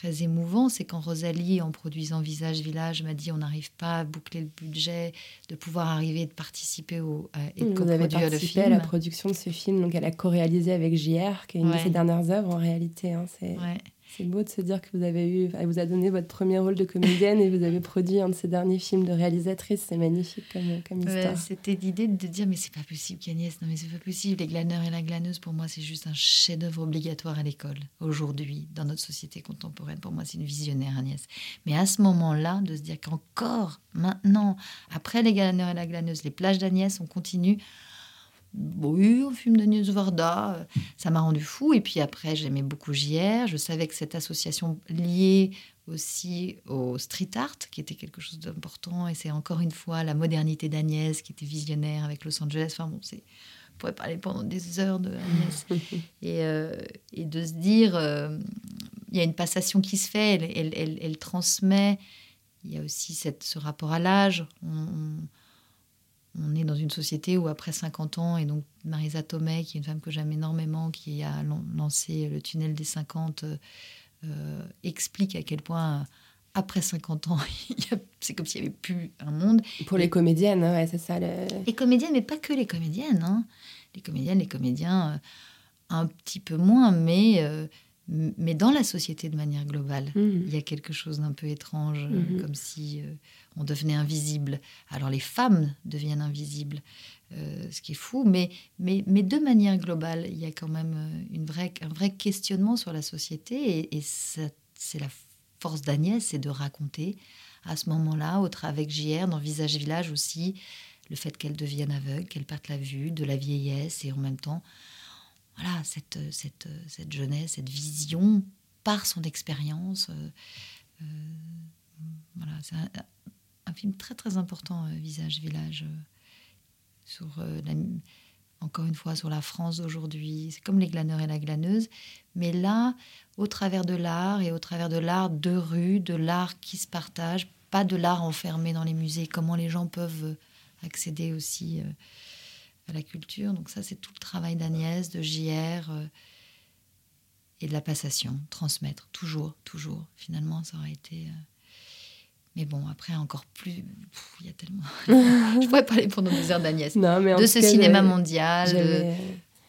très émouvant, c'est quand Rosalie, en produisant Visage Village, m'a dit on n'arrive pas à boucler le budget, de pouvoir arriver de participer au, à- et de coproduire le film. à la production de ce film, donc elle a co-réalisé avec JR, qui est une de ses dernières œuvres en réalité. hein. C'est Ouais. C'est beau de se dire que vous avez eu, elle vous a donné votre premier rôle de comédienne et vous avez produit un de ses derniers films de réalisatrice. C'est magnifique comme, comme Ouais, histoire. C'était l'idée de dire mais c'est pas possible qu'Agnès, non mais c'est pas possible. Les glaneurs et la glaneuse, pour moi, c'est juste un chef-d'œuvre obligatoire à l'école aujourd'hui dans notre société contemporaine. Pour moi, c'est une visionnaire Agnès. Mais à ce moment-là, de se dire qu'encore maintenant, après les glaneurs et la glaneuse, les plages d'Agnès, on continue. Oui, on fume d'Agnès Varda, euh, ça m'a rendu fou. Et puis après, j'aimais beaucoup JR. Je savais que cette association liée aussi au street art, qui était quelque chose d'important. Et c'est encore une fois la modernité d'Agnès, qui était visionnaire avec Los Angeles. Enfin bon, c'est, on pourrait parler pendant des heures de Agnès. et, euh, et de se dire, euh, il y a une passation qui se fait, elle, elle, elle- elle transmet. Il y a aussi cette, ce rapport à l'âge. On, on- on est dans une société où après 50 ans, et donc Marisa Tomei, qui est une femme que j'aime énormément, qui a lan- lancé le tunnel des 50, euh, euh, explique à quel point, après 50 ans, c'est comme s'il n'y avait plus un monde. Pour les comédiennes, hein, ouais, c'est ça. le- Les comédiennes, mais pas que les comédiennes. hein. Les comédiennes, les comédiens, euh, un petit peu moins, mais, euh, mais dans la société de manière globale. Mhm. Il y a quelque chose d'un peu étrange, euh, Mhm. comme si euh, on devenait invisible. Alors les femmes deviennent invisibles, euh, ce qui est fou, mais, mais, mais de manière globale, il y a quand même une vraie, un vrai questionnement sur la société, et, c'est la force d'Agnès, c'est de raconter à ce moment-là, au tra- avec JR, dans Visage Village aussi, le fait qu'elle devienne aveugle, qu'elle perde la vue, de la vieillesse, et en même temps, voilà, cette, cette, cette jeunesse, cette vision par son expérience. voilà, c'est un, film très très important, Visage Village, sur encore une fois sur la France d'aujourd'hui. C'est comme les glaneurs et la glaneuse. Mais là, au travers de l'art et au travers de l'art de rue, de l'art qui se partage, pas de l'art enfermé dans les musées, comment les gens peuvent accéder aussi euh, à la culture. Donc ça, c'est tout le travail d'Agnès, de JR euh, et de la passation, transmettre, toujours, toujours. Finalement, ça aurait été... Euh, mais bon, après, encore plus. Il y a tellement. je pourrais parler pendant des heures d'Agnès. De ce cinéma mondial.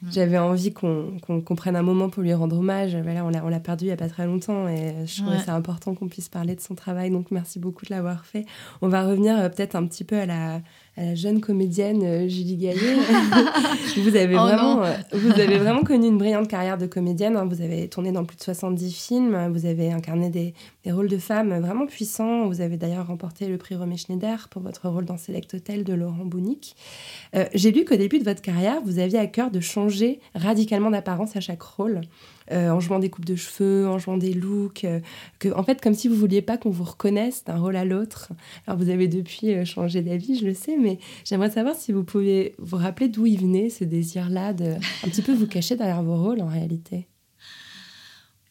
Mm. J'avais envie qu'on prenne un moment pour lui rendre hommage. Voilà, on l'a perdu il n'y a pas très longtemps et je trouvais c'est important qu'on puisse parler de son travail. Donc merci beaucoup de l'avoir fait. On va revenir euh, peut-être un petit peu à la, la jeune comédienne euh, Julie Gaillet. vous, avez oh vraiment, euh, vous avez vraiment connu une brillante carrière de comédienne. Hein. Vous avez tourné dans plus de 70 films. Vous avez incarné des, des rôles de femmes vraiment puissants. Vous avez d'ailleurs remporté le prix Romy Schneider pour votre rôle dans Select Hotel de Laurent Bounic. Euh, j'ai lu qu'au début de votre carrière, vous aviez à cœur de changer radicalement d'apparence à chaque rôle. Euh, en jouant des coupes de cheveux, en jouant des looks, euh, que, en fait, comme si vous vouliez pas qu'on vous reconnaisse d'un rôle à l'autre. Alors, vous avez depuis euh, changé d'avis, je le sais, mais j'aimerais savoir si vous pouvez vous rappeler d'où il venait ce désir-là de un petit peu vous cacher derrière vos rôles en réalité.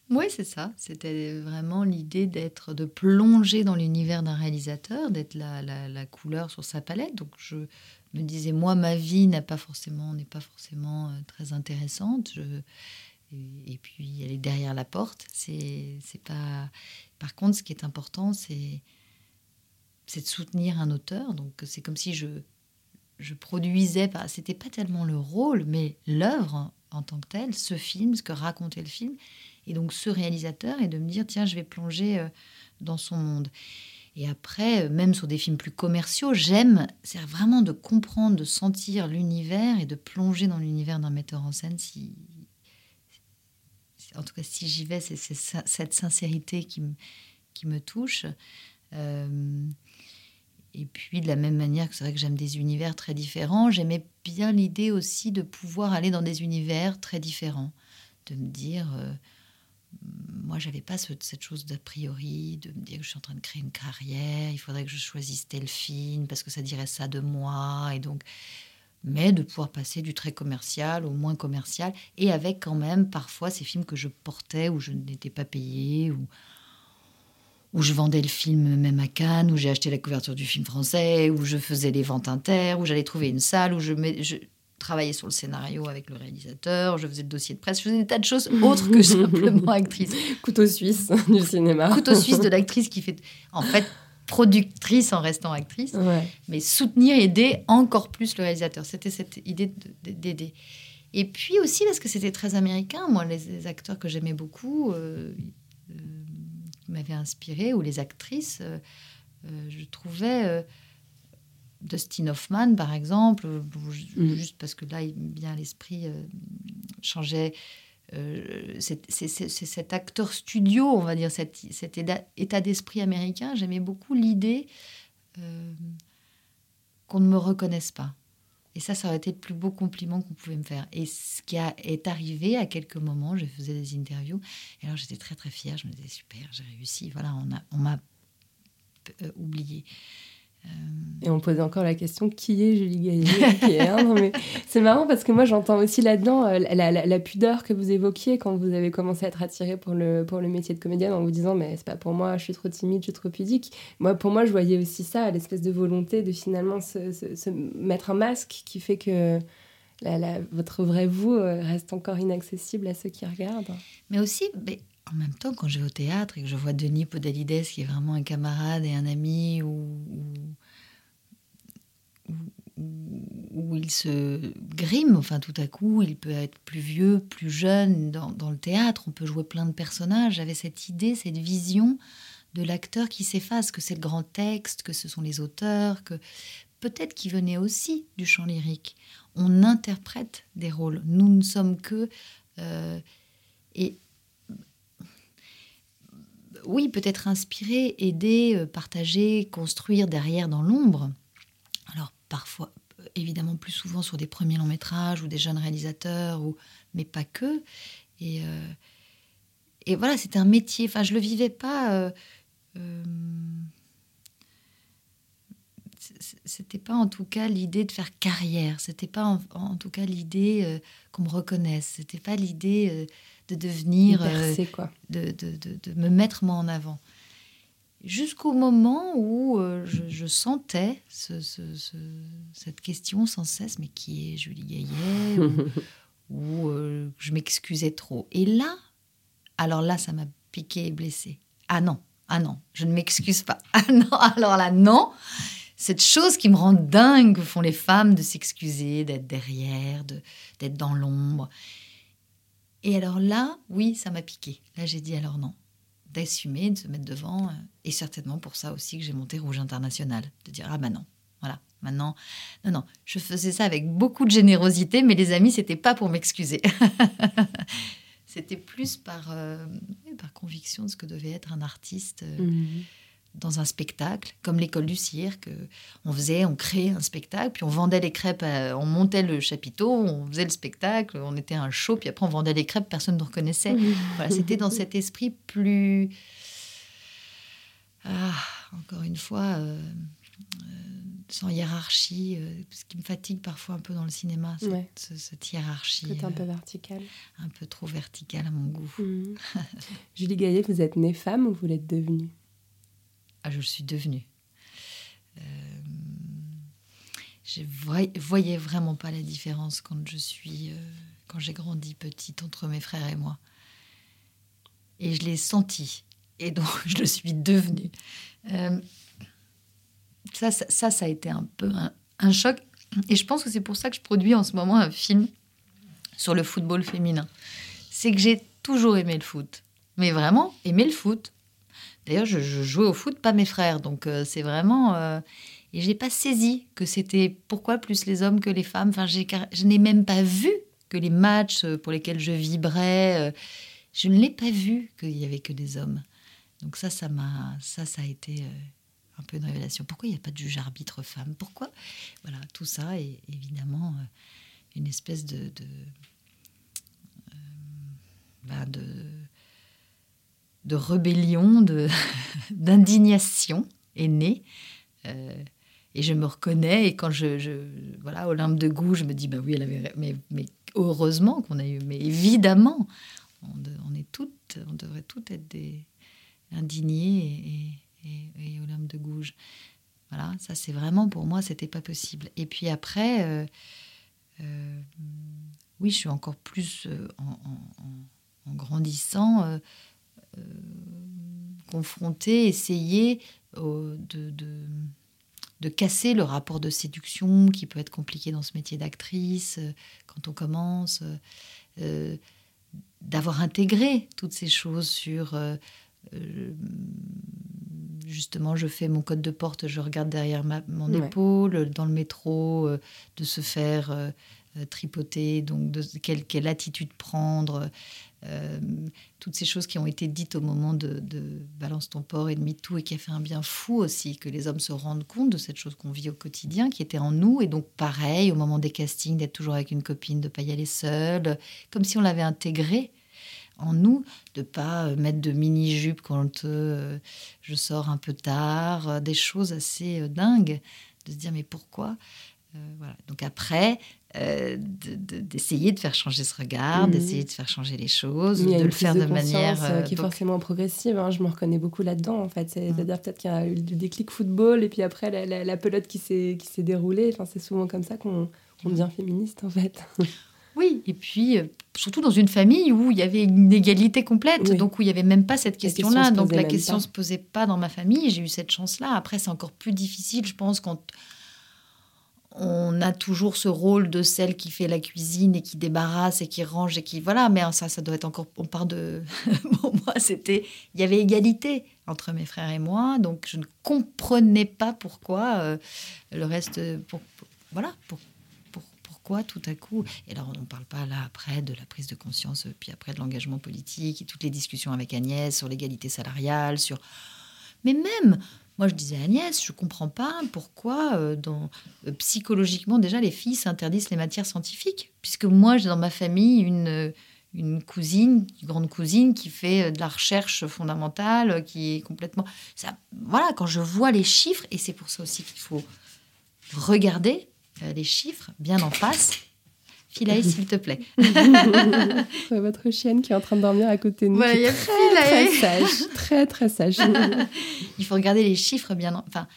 Oui, c'est ça. C'était vraiment l'idée d'être, de plonger dans l'univers d'un réalisateur, d'être la, la, couleur sur sa palette. Donc je me disais, moi, ma vie n'a pas forcément, n'est pas forcément très intéressante. Et, puis elle est derrière la porte. C'est, pas. Par contre, ce qui est important, c'est, c'est de soutenir un auteur. Donc c'est comme si je, je produisais. C'était pas tellement le rôle, mais l'œuvre en tant que telle, ce film, ce que racontait le film, et donc ce réalisateur, et de me dire tiens, je vais plonger euh, dans son monde. Et après, euh, même sur des films plus commerciaux, j'aime, c'est vraiment de comprendre, de sentir l'univers et de plonger dans l'univers d'un metteur en scène si, en tout cas si j'y vais, c'est cette sincérité qui, me, touche. Euh, et puis de la même manière que c'est vrai que j'aime des univers très différents, j'aimais bien l'idée aussi de pouvoir aller dans des univers très différents, de me dire, euh, moi j'avais pas cette chose d'a priori, de me dire que je suis en train de créer une carrière, il faudrait que je choisisse tel parce que ça dirait ça de moi, et donc mais de pouvoir passer du très commercial au moins commercial, et avec quand même parfois ces films que je portais où je n'étais pas payée, ou où je vendais le film même à Cannes, où j'ai acheté la couverture du film français, où je faisais les ventes inter, où j'allais trouver une salle, où je, je, travaillais sur le scénario avec le réalisateur, je faisais le dossier de presse, je faisais des tas de choses autres que simplement actrice. Couteau suisse du cinéma. Couteau suisse de l'actrice qui fait... En fait, productrice en restant actrice, mais soutenir, aider encore plus le réalisateur. C'était cette idée d'aider. Et puis aussi parce que c'était très américain. Moi, les, acteurs que j'aimais beaucoup euh, euh, m'avaient inspiré, ou les actrices, euh, je trouvais Dustin Hoffman, par exemple, mm. juste parce que là, bien l'esprit changeait c'est cet acteur studio, on va dire, cet, état d'esprit américain. J'aimais beaucoup l'idée euh, qu'on ne me reconnaisse pas. Et ça, ça aurait été le plus beau compliment qu'on pouvait me faire. Et ce qui est arrivé à quelques moments, je faisais des interviews, et alors j'étais très très fière, je me disais super, j'ai réussi, voilà, on m'a on euh, oublié. Euh, Et on posait encore la question qui est Julie Gaillet C'est marrant parce que moi j'entends aussi là-dedans euh, la, pudeur que vous évoquiez quand vous avez commencé à être attirée pour le, pour le métier de comédienne en vous disant mais c'est pas pour moi, je suis trop timide, je suis trop pudique. Moi pour moi je voyais aussi ça, l'espèce de volonté de finalement se, mettre un masque qui fait que votre vrai vous euh, reste encore inaccessible à ceux qui regardent. Mais aussi, en même temps, quand je vais au théâtre et que je vois Denis Podalides, qui est vraiment un camarade et un ami, où, il se grime, enfin tout à coup, il peut être plus vieux, plus jeune dans, le théâtre, on peut jouer plein de personnages. J'avais cette idée, cette vision de l'acteur qui s'efface, que c'est le grand texte, que ce sont les auteurs, que peut-être qu'il venait aussi du chant lyrique. On interprète des rôles, nous ne sommes que... Euh, et oui, peut-être inspirer, aider, euh, partager, construire derrière dans l'ombre. Alors parfois, euh, évidemment plus souvent sur des premiers longs métrages ou des jeunes réalisateurs, mais pas que. Et, euh, et voilà, c'était un métier. Enfin, je le vivais pas. C'était pas en tout cas l'idée de faire carrière. C'était pas en, en, tout cas l'idée euh, qu'on me reconnaisse. C'était pas l'idée euh, de devenir, percer, quoi. De, de, de, de, me mettre moi en avant. Jusqu'au moment où euh, je, je, sentais ce, ce, ce, cette question sans cesse, mais qui est Julie Gaillet Ou, ou je m'excusais trop. Et là, alors là, ça m'a piqué et blessé. Ah non, ah non, je ne m'excuse pas. Ah non, alors là, non. Cette chose qui me rend dingue que font les femmes de s'excuser, d'être derrière, d'être dans l'ombre. Et alors là, oui, ça m'a piqué. Là, j'ai dit alors non, d'assumer, de se mettre devant. Et certainement pour ça aussi que j'ai monté Rouge International, de dire ah ben non, voilà, maintenant, non, non, je faisais ça avec beaucoup de générosité, mais les amis, c'était pas pour m'excuser. c'était plus par, euh, par conviction de ce que devait être un artiste euh, mmh. Dans un spectacle, comme l'école du cirque. On faisait, on créait un spectacle, puis on vendait les crêpes, à, on montait le chapiteau, on faisait le spectacle, on était un show, puis après on vendait les crêpes, personne ne reconnaissait. Voilà, c'était dans cet esprit plus... Ah, encore une fois... Euh, sans hiérarchie, euh, ce qui me fatigue parfois un peu dans le cinéma, cette, ouais. ce, cette hiérarchie. C'est un peu verticale. Euh, un peu trop verticale à mon goût. Mmh. Julie Gaillet, vous êtes née femme ou vous l'êtes devenue? Ah, je le suis devenue. Euh, je voy voyais vraiment pas la différence quand je suis, euh, quand j'ai grandi petite entre mes frères et moi. Et je l'ai senti. Et donc, je le suis devenue. Euh, ça, ça, a été un peu un, un choc. Et je pense que c'est pour ça que je produis en ce moment un film sur le football féminin. C'est que j'ai toujours aimé le foot. Mais vraiment, aimé le foot. D'ailleurs, je, jouais au foot, pas mes frères. Donc, euh, c'est vraiment. Euh... Et j'ai pas saisi que c'était pourquoi plus les hommes que les femmes. Enfin, je n'ai même pas vu que les matchs pour lesquels je vibrais, euh, je ne l'ai pas vu qu'il y avait que des hommes. Donc ça, ça m'a, ça, ça a été euh, un peu une révélation. Pourquoi il n'y a pas de juge arbitre femme? Pourquoi? Voilà, tout ça est évidemment euh, une espèce de, de, euh, ben de, de rébellion, d'indignation est née. Euh, et je me reconnais, et quand je, voilà, Olympe de Gouges, je me dis, bah oui, elle avait, mais, mais heureusement qu'on a eu, mais évidemment, on, est toutes, on devrait toutes être des indignées et, et, Olympe de Gouges. Voilà, ça c'est vraiment pour moi, c'était pas possible. Et puis après, euh, euh, oui, je suis encore plus en, grandissant, euh, confrontée, essayer de, de de casser le rapport de séduction qui peut être compliqué dans ce métier d'actrice euh, quand on commence, euh, d'avoir intégré toutes ces choses sur euh, justement je fais mon code de porte, je regarde derrière ma, mon ouais. épaule, dans le métro, de se faire tripoter, donc de quelle, quelle attitude prendre. Euh, toutes ces choses qui ont été dites au moment de, Balance ton port et de MeToo et qui a fait un bien fou aussi, que les hommes se rendent compte de cette chose qu'on vit au quotidien, qui était en nous. Et donc, pareil, au moment des castings, d'être toujours avec une copine, de ne pas y aller seule, comme si on l'avait intégré en nous, de pas mettre de mini-jupe quand euh, je sors un peu tard, euh, des choses assez euh, dingues, de se dire mais pourquoi? Euh, voilà. Donc après, euh, d'essayer de, de, faire changer ce regard, mmh. d'essayer de faire changer les choses, de le faire de, de manière euh, qui est forcément progressive. Hein, je me reconnais beaucoup là-dedans, en fait. C'est-à-dire mmh. peut-être qu'il y a eu le déclic football et puis après la, la, la pelote qui s'est qui s'est déroulée. Enfin, c'est souvent comme ça qu'on qu devient féministe, en fait. Oui, et puis euh, surtout dans une famille où il y avait une égalité complète, oui. donc où il n'y avait même pas cette question-là. Donc la question ne se posait pas dans ma famille. J'ai eu cette chance-là. Après, c'est encore plus difficile, je pense, quand on a toujours ce rôle de celle qui fait la cuisine et qui débarrasse et qui range et qui voilà mais ça ça doit être encore on part de pour moi c'était il y avait égalité entre mes frères et moi donc je ne comprenais pas pourquoi euh, le reste pour, pour, voilà pour, pour, pourquoi tout à coup et alors on ne parle pas là après de la prise de conscience puis après de l'engagement politique et toutes les discussions avec Agnès sur l'égalité salariale sur mais même Moi, je disais à Agnès, je comprends pas pourquoi, euh, euh, psychologiquement, déjà, les filles s'interdisent les matières scientifiques. Puisque moi, j'ai dans ma famille une, euh, une cousine, une grande cousine, qui fait de la recherche fondamentale, qui est complètement. Ça, voilà, quand je vois les chiffres, et c'est pour ça aussi qu'il faut regarder les chiffres bien en face. Philae, s'il te plaît. C'est votre chienne qui est en train de dormir à côté de nous. Voilà, qui il y est a très, très sage. Très, très sage. Il faut regarder les chiffres bien. en- Enfin,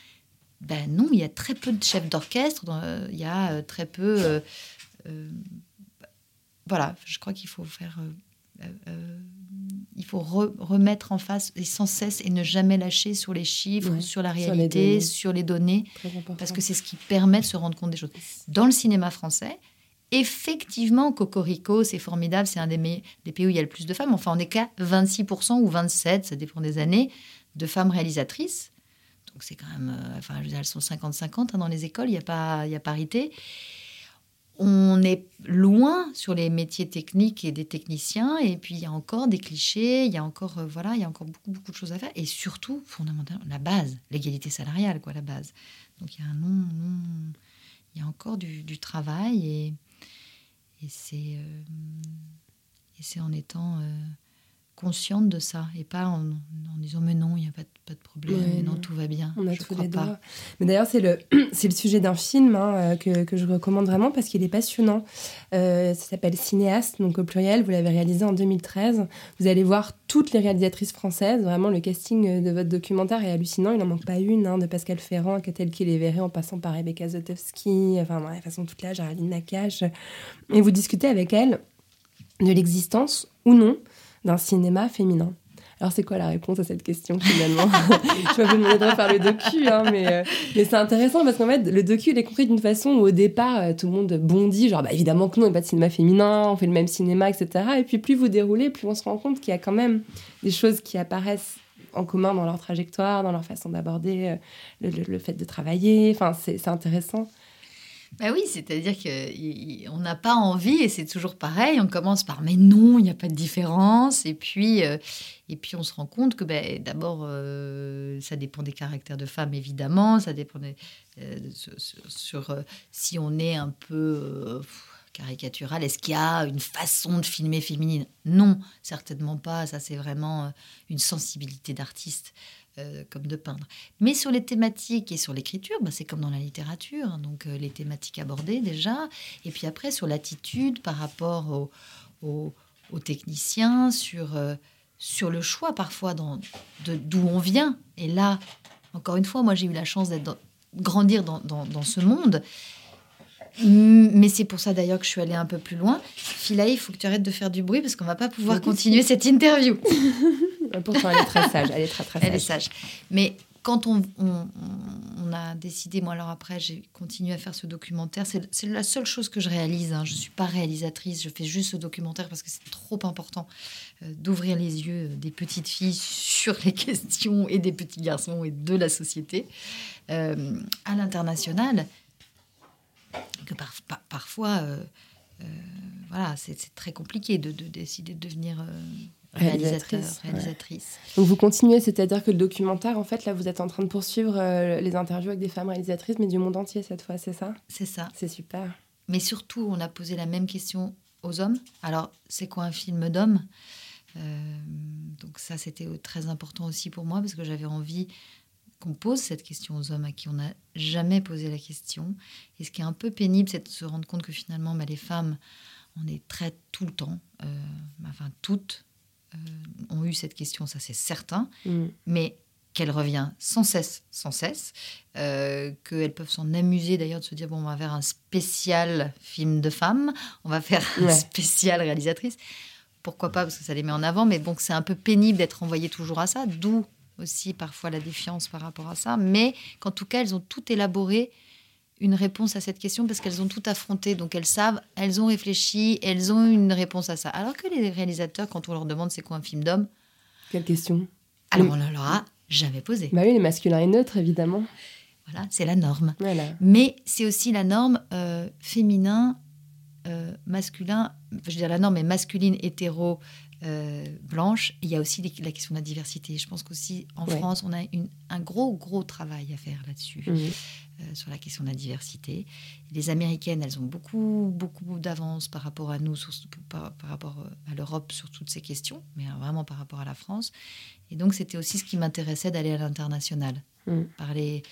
ben non, il y a très peu de chefs d'orchestre. euh, Il y a euh, très peu. euh, euh, voilà, je crois qu'il faut faire. euh, il faut re- remettre en face et sans cesse et ne jamais lâcher sur les chiffres, Ouais, sur la sur les réalité, données. sur les données, parce que c'est ce qui permet de se rendre compte des choses. Dans le cinéma français, effectivement, Cocorico, c'est formidable, c'est un des, pays où il y a le plus de femmes. Enfin, on n'est qu'à 26% ou 27%, ça dépend des années, de femmes réalisatrices. Donc c'est quand même, euh, enfin, je veux dire, elles sont 50-50 hein, dans les écoles, il n'y a, pas- y a parité. On est loin sur les métiers techniques et des techniciens, et puis il y a encore des clichés, il y a encore, euh, voilà, il y a encore beaucoup, beaucoup de choses à faire, et surtout, fondamentalement, la base, l'égalité salariale, quoi, la base. Donc il y a un non- il y a encore du, du travail, et, et c'est, euh, et c'est en étant euh, consciente de ça, et pas en, en disant mais non, il n'y a pas de, pas de problème, Ouais, non, non. tout va bien. On a je tous crois les pas. doigts. Mais d'ailleurs, c'est le, c'est le sujet d'un film hein, euh, que, que je recommande vraiment parce qu'il est passionnant. Euh, ça s'appelle Cinéaste, donc au pluriel. Vous l'avez réalisé en 2013. Vous allez voir toutes les réalisatrices françaises. Vraiment, le casting euh, de votre documentaire est hallucinant. Il n'en manque pas une, hein, de Pascal Ferrand, Catel Kiléveré, en passant par Rebecca Zotowski, enfin, de façon toute là, Géraldine Nakache. Et vous discutez avec elle de l'existence ou non d'un cinéma féminin. Alors, c'est quoi la réponse à cette question finalement Je vais vous demander de refaire le docu, hein, mais, euh, mais c'est intéressant parce qu'en fait, le docu, il est compris d'une façon où au départ, euh, tout le monde bondit, genre bah, évidemment que non, il pas de cinéma féminin, on fait le même cinéma, etc. Et puis, plus vous déroulez, plus on se rend compte qu'il y a quand même des choses qui apparaissent en commun dans leur trajectoire, dans leur façon d'aborder euh, le, le- le fait de travailler. Enfin, c'est intéressant. Bah oui, c'est-à-dire qu'on n'a pas envie, et c'est toujours pareil, on commence par mais non, il n'y a pas de différence, et puis, euh, et puis on se rend compte que ben, d'abord, euh, ça dépend des caractères de femmes, évidemment, ça dépend des- euh, sur, sur- euh, si on est un peu caricatural, est-ce qu'il y a une façon de filmer féminine? Non, certainement pas, ça c'est vraiment une sensibilité d'artiste. Euh, comme de peindre. Mais sur les thématiques et sur l'écriture, bah, c'est comme dans la littérature. hein. Donc euh, les thématiques abordées déjà. Et puis après, sur l'attitude par rapport aux au, aux techniciens, sur, euh, sur le choix parfois d'où on vient. Et là, encore une fois, moi j'ai eu la chance d'être grandir dans, dans- dans ce monde. Mais c'est pour ça d'ailleurs que je suis allée un peu plus loin. Philae, il faut que tu arrêtes de faire du bruit parce qu'on va pas pouvoir continuer cette interview. Pourtant, elle est très sage. Elle est très, très sage. Elle est sage. Mais quand on, on- on a décidé, moi alors après j'ai continué à faire ce documentaire, c'est la seule chose que je réalise. hein. Je ne suis pas réalisatrice, je fais juste ce documentaire parce que c'est trop important euh, d'ouvrir les yeux des petites filles sur les questions et des petits garçons et de la société euh, à l'international. Que par- par- parfois, euh, euh, voilà, c'est très compliqué de, de décider de devenir euh, réalisateur, Réalisatrice, ouais. Donc vous continuez, c'est-à-dire que le documentaire, en fait, là, vous êtes en train de poursuivre euh, les interviews avec des femmes réalisatrices, mais du monde entier cette fois, c'est ça? C'est ça. C'est super. Mais surtout, on a posé la même question aux hommes. Alors, c'est quoi un film d'homme? Euh, Donc ça, c'était très important aussi pour moi parce que j'avais envie qu'on pose cette question aux hommes à qui on n'a jamais posé la question. Et ce qui est un peu pénible, c'est de se rendre compte que finalement, bah, les femmes, on les traite tout le temps. Euh, enfin, toutes ont eu cette question, ça c'est certain. Mm. Mais qu'elle revient sans cesse, sans cesse, euh, qu'elles peuvent s'en amuser d'ailleurs de se dire bon, on va faire un spécial film de femmes, on va faire un spécial réalisatrice. Pourquoi pas parce que ça les met en avant, mais bon, c'est un peu pénible d'être envoyé toujours à ça, d'où aussi parfois la défiance par rapport à ça. Mais qu'en tout cas, elles ont tout élaboré une réponse à cette question parce qu'elles ont tout affronté, donc elles savent, elles ont réfléchi, elles ont une réponse à ça. Alors que les réalisateurs, quand on leur demande c'est quoi un film d'homme, Quelle question alors on leur a jamais posé. Bah oui, les masculins et neutres, évidemment. Voilà, c'est la norme. Voilà. Mais c'est aussi la norme euh, féminin, euh, masculin, je veux dire la norme est masculine, hétéro, euh, blanches. Il y a aussi les- la question de la diversité. Je pense qu'aussi en Ouais. France, on a une- un gros, gros travail à faire là-dessus. Euh, sur la question de la diversité. Les Américaines, elles ont beaucoup, beaucoup d'avance par rapport à nous, sur- par, par rapport euh, à l'Europe sur toutes ces questions, mais euh, vraiment par rapport à la France. Et donc, c'était aussi ce qui m'intéressait d'aller à l'international, Mhm. parler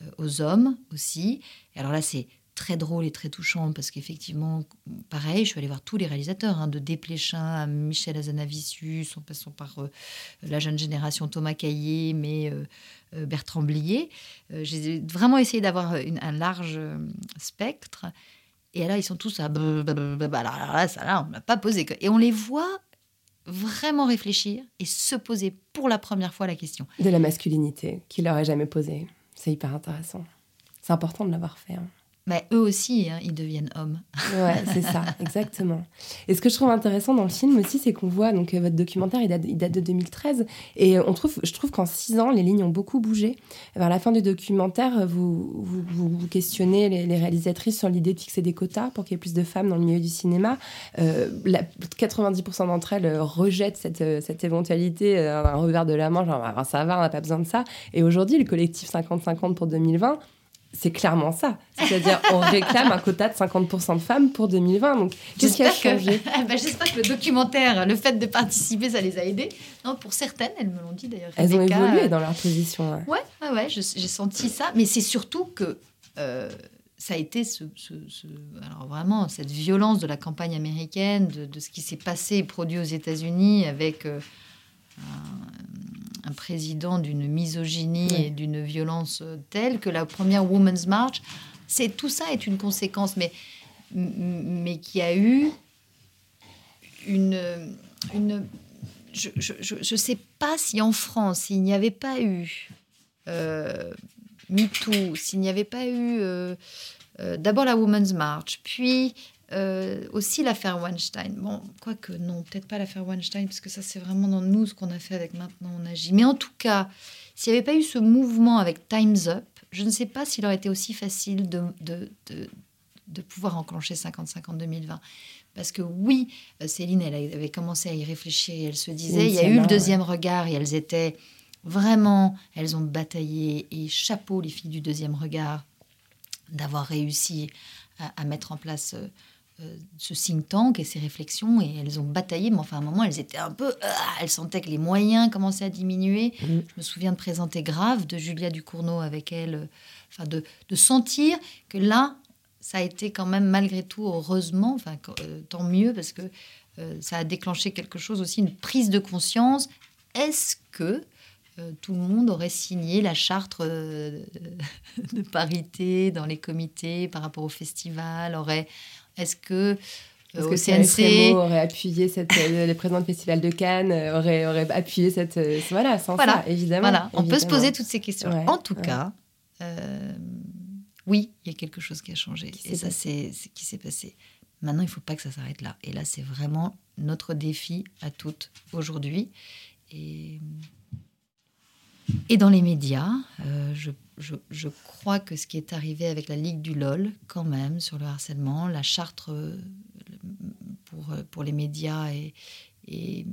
euh, aux hommes aussi. Et alors là, c'est très drôle et très touchant parce qu'effectivement, pareil, je suis allée voir tous les réalisateurs, hein, de Desplechin à Michel Azanavicius, en passant par euh, la jeune génération Thomas Caillé, mais euh, euh, Bertrand Blier. J'ai vraiment essayé d'avoir un large spectre. Et là, ils sont tous à... là, ça, là, on ne l'a pas posé. Et on les voit vraiment réfléchir et se poser pour la première fois la question. De la masculinité qu'il n'aurait jamais posée. C'est hyper intéressant. C'est important de l'avoir fait. hein. Mais eux aussi, hein, ils deviennent hommes. Ouais, c'est ça, exactement. Et ce que je trouve intéressant dans le film aussi, c'est qu'on voit, donc euh, votre documentaire, il date, il date de 2013, et on trouve, je trouve qu'en six ans, les lignes ont beaucoup bougé. Vers la fin du documentaire, vous, vous, questionnez les, les réalisatrices sur l'idée de fixer des quotas pour qu'il y ait plus de femmes dans le milieu du cinéma. Euh, la- 90% d'entre elles euh, rejettent cette, euh, cette éventualité, un revers de la main, genre Ah, ça va, on n'a pas besoin de ça. Et aujourd'hui, le collectif 50-50 pour 2020, c'est clairement ça. C'est-à-dire, on réclame un quota de 50% de femmes pour 2020. Donc, qu'est-ce qui a J'espère que- changé? Eh ben, J'espère que le documentaire, le fait de participer, ça les a aidées. Non, pour certaines, elles me l'ont dit d'ailleurs. Elles ont évolué euh, dans leur position. ouais. Ouais, j'ai senti ça. Mais c'est surtout que euh, ça a été ce, ce- ce- alors vraiment cette violence de la campagne américaine, de, de ce qui s'est passé et produit aux États-Unis avec euh, un, un président d'une misogynie et d'une violence telle que la première Women's March, c'est tout ça est une conséquence, mais mais qui a eu une une je je sais pas si en France il n'y avait pas eu euh, MeToo, s'il n'y avait pas eu euh, euh, d'abord la Women's March, puis euh, aussi l'affaire Weinstein. Bon, quoique non, peut-être pas l'affaire Weinstein, parce que ça c'est vraiment dans nous ce qu'on a fait avec Maintenant on agit. Mais en tout cas, s'il n'y avait pas eu ce mouvement avec Time's Up, je ne sais pas s'il aurait été aussi facile de, de, de, de pouvoir enclencher 50-50 2020. Parce que oui, euh, Céline, elle avait commencé à y réfléchir et elle se disait, il y a eu le deuxième regard et elles étaient vraiment, elles ont bataillé et chapeau les filles du deuxième regard d'avoir réussi à, à mettre en place euh, ce think tank et ces réflexions et elles ont bataillé, mais enfin à un moment elles étaient un peu, ah, elles sentaient que les moyens commençaient à diminuer. Mhm. Je me souviens de présenter Grave de Julia Ducournau avec elle, euh, enfin de, de sentir que là ça a été quand même malgré tout heureusement, enfin euh, tant mieux parce que euh, ça a déclenché quelque chose aussi, une prise de conscience. Est-ce que euh, tout le monde aurait signé la charte euh, de parité dans les comités par rapport au festival aurait Est-ce que Est-ce euh, que au Thierry CNC aurait appuyé cette, euh, les présidents du Festival de Cannes euh, aurait, aurait appuyé cette, voilà, sans Voilà. ça, évidemment. Voilà, on peut se poser toutes ces questions. Ouais, en tout ouais. cas, euh, oui, il y a quelque chose qui a changé. Qui et ça, c'est ce qui s'est passé. Maintenant, il ne faut pas que ça s'arrête là. Et là, c'est vraiment notre défi à toutes aujourd'hui. Et, et dans les médias, euh, je, je- je crois que ce qui est arrivé avec la Ligue du LOL, quand même, sur le harcèlement, la charte euh, pour, euh, pour les médias et, et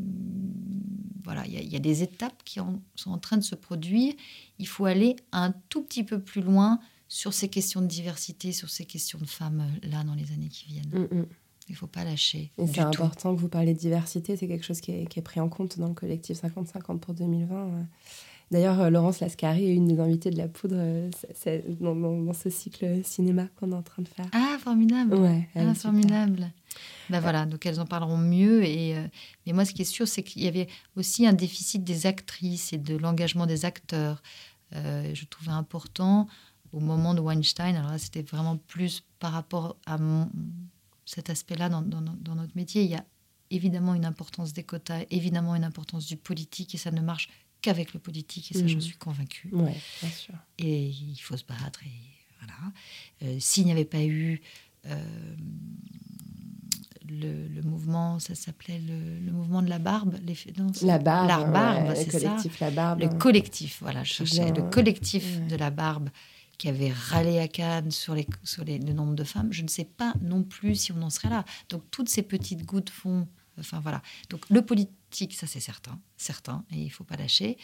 voilà, il y, a- il y a des étapes qui en- sont en train de se produire. Il faut aller un tout petit peu plus loin sur ces questions de diversité, sur ces questions de femmes, là, dans les années qui viennent. Mm, mm. Il ne faut pas lâcher. Et c'est important que vous parliez de diversité, c'est quelque chose qui est, qui est pris en compte dans le collectif 50-50 pour 2020. ouais. D'ailleurs, euh, Laurence Lascari est une des invitées de la poudre euh, dans, dans- dans ce cycle cinéma qu'on est en train de faire. Ah, formidable. Ouais, Ah, formidable. Ben voilà, donc elles en parleront mieux. Et, euh, mais moi, ce qui est sûr, c'est qu'il y avait aussi un déficit des actrices et de l'engagement des acteurs. Euh, je trouvais important au moment de Weinstein. Alors là, c'était vraiment plus par rapport à mon- cet aspect-là dans, dans- dans notre métier. Il y a évidemment une importance des quotas, évidemment une importance du politique, et ça ne marche qu'avec le politique, et ça, Mhm. j'en suis convaincue. Ouais, bien sûr. Et il faut se battre. Et voilà. Euh, S'il n'y avait pas eu euh, le, le mouvement, ça s'appelait le, le mouvement de la barbe. Les, non, La barbe, La barbe, ouais, c'est le ça. collectif La Barbe. Le collectif, voilà, je cherchais. bien, le collectif ouais. de la barbe qui avait râlé à Cannes sur, les, sur les, le nombre de femmes. Je ne sais pas non plus si on en serait là. Donc toutes ces petites gouttes font. Enfin voilà. Donc le politique ça c'est certain, certain, et il faut pas lâcher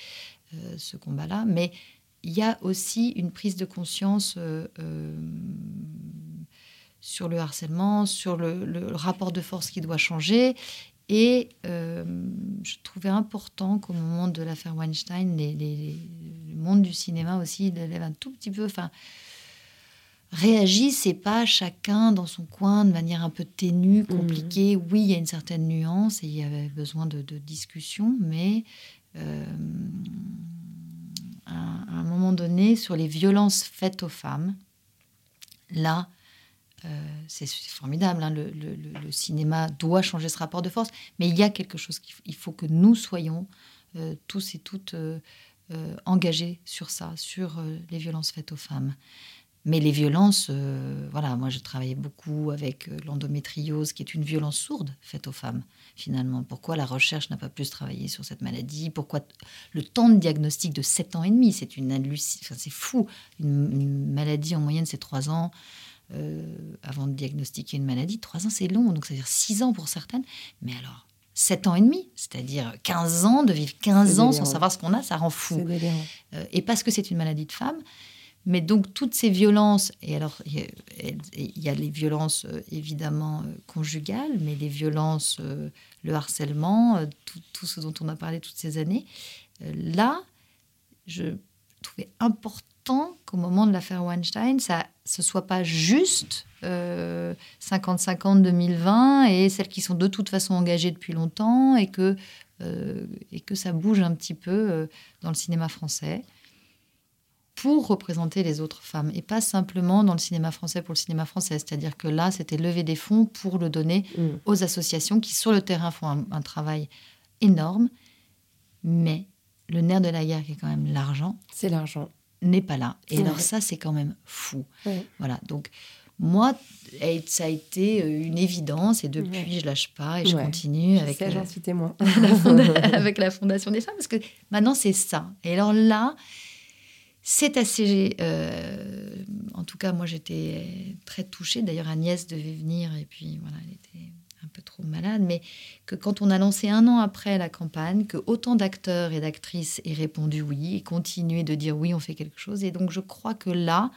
euh, ce combat-là. Mais il y a aussi une prise de conscience euh, euh, sur le harcèlement, sur le, rapport de force qui doit changer. Et je trouvais important qu'au moment de l'affaire Weinstein, les, les- les- le monde du cinéma aussi lève un tout petit peu, enfin, réagisse et pas chacun dans son coin de manière un peu ténue, compliquée. Oui, il y a une certaine nuance et il y avait besoin de, de discussion, mais euh, à, à un moment donné, sur les violences faites aux femmes, là, euh, c'est formidable. hein, le, le- le- le cinéma doit changer ce rapport de force, mais il y a quelque chose qu'il faut- il faut que nous soyons euh, tous et toutes engagés sur ça, sur les violences faites aux femmes. Mais les violences, euh, voilà, moi je travaillais beaucoup avec euh, l'endométriose, qui est une violence sourde faite aux femmes, finalement. Pourquoi la recherche n'a pas plus travaillé sur cette maladie? Pourquoi le temps de diagnostic de 7 ans et demi C'est une enfin, c'est fou. Une, une maladie en moyenne, c'est 3 ans. euh, avant de diagnostiquer une maladie, 3 ans c'est long, donc c'est-à-dire 6 ans pour certaines. Mais alors, 7 ans et demi, c'est-à-dire 15 ans, de vivre 15 C'est ans sans savoir ce qu'on a, ça rend fou. Euh, et parce que c'est une maladie de femme. Mais donc toutes ces violences, et alors il y a- les violences euh, évidemment euh, conjugales, mais les violences, euh, le harcèlement, tout, ce dont on a parlé toutes ces années, là, je trouvais important qu'au moment de l'affaire Weinstein, ça ce soit pas juste euh, 50-50 2020 et celles qui sont de toute façon engagées depuis longtemps et que, et que ça bouge un petit peu dans le cinéma français pour représenter les autres femmes et pas simplement dans le cinéma français pour le cinéma français. C'est-à-dire que là, c'était lever des fonds pour le donner Mm. aux associations qui, sur le terrain, font un, un travail énorme. Mais le nerf de la guerre, qui est quand même l'argent, C'est l'argent. n'est pas là. Et Ouais. alors ça, c'est quand même fou. Ouais. Voilà, donc moi, ça a été euh, une évidence et depuis, je lâche pas et je Ouais. continue Je avec, sais, j'en suis témoin. la avec la Fondation des femmes, parce que maintenant, c'est ça. Et alors là, c'est assez... euh, en tout cas, moi, j'étais très touchée. D'ailleurs, Agnès devait venir et puis voilà, elle était un peu trop malade. Mais que quand on a lancé un an après la campagne, que autant d'acteurs et d'actrices aient répondu oui et continué de dire oui, on fait quelque chose. Et donc, je crois que là,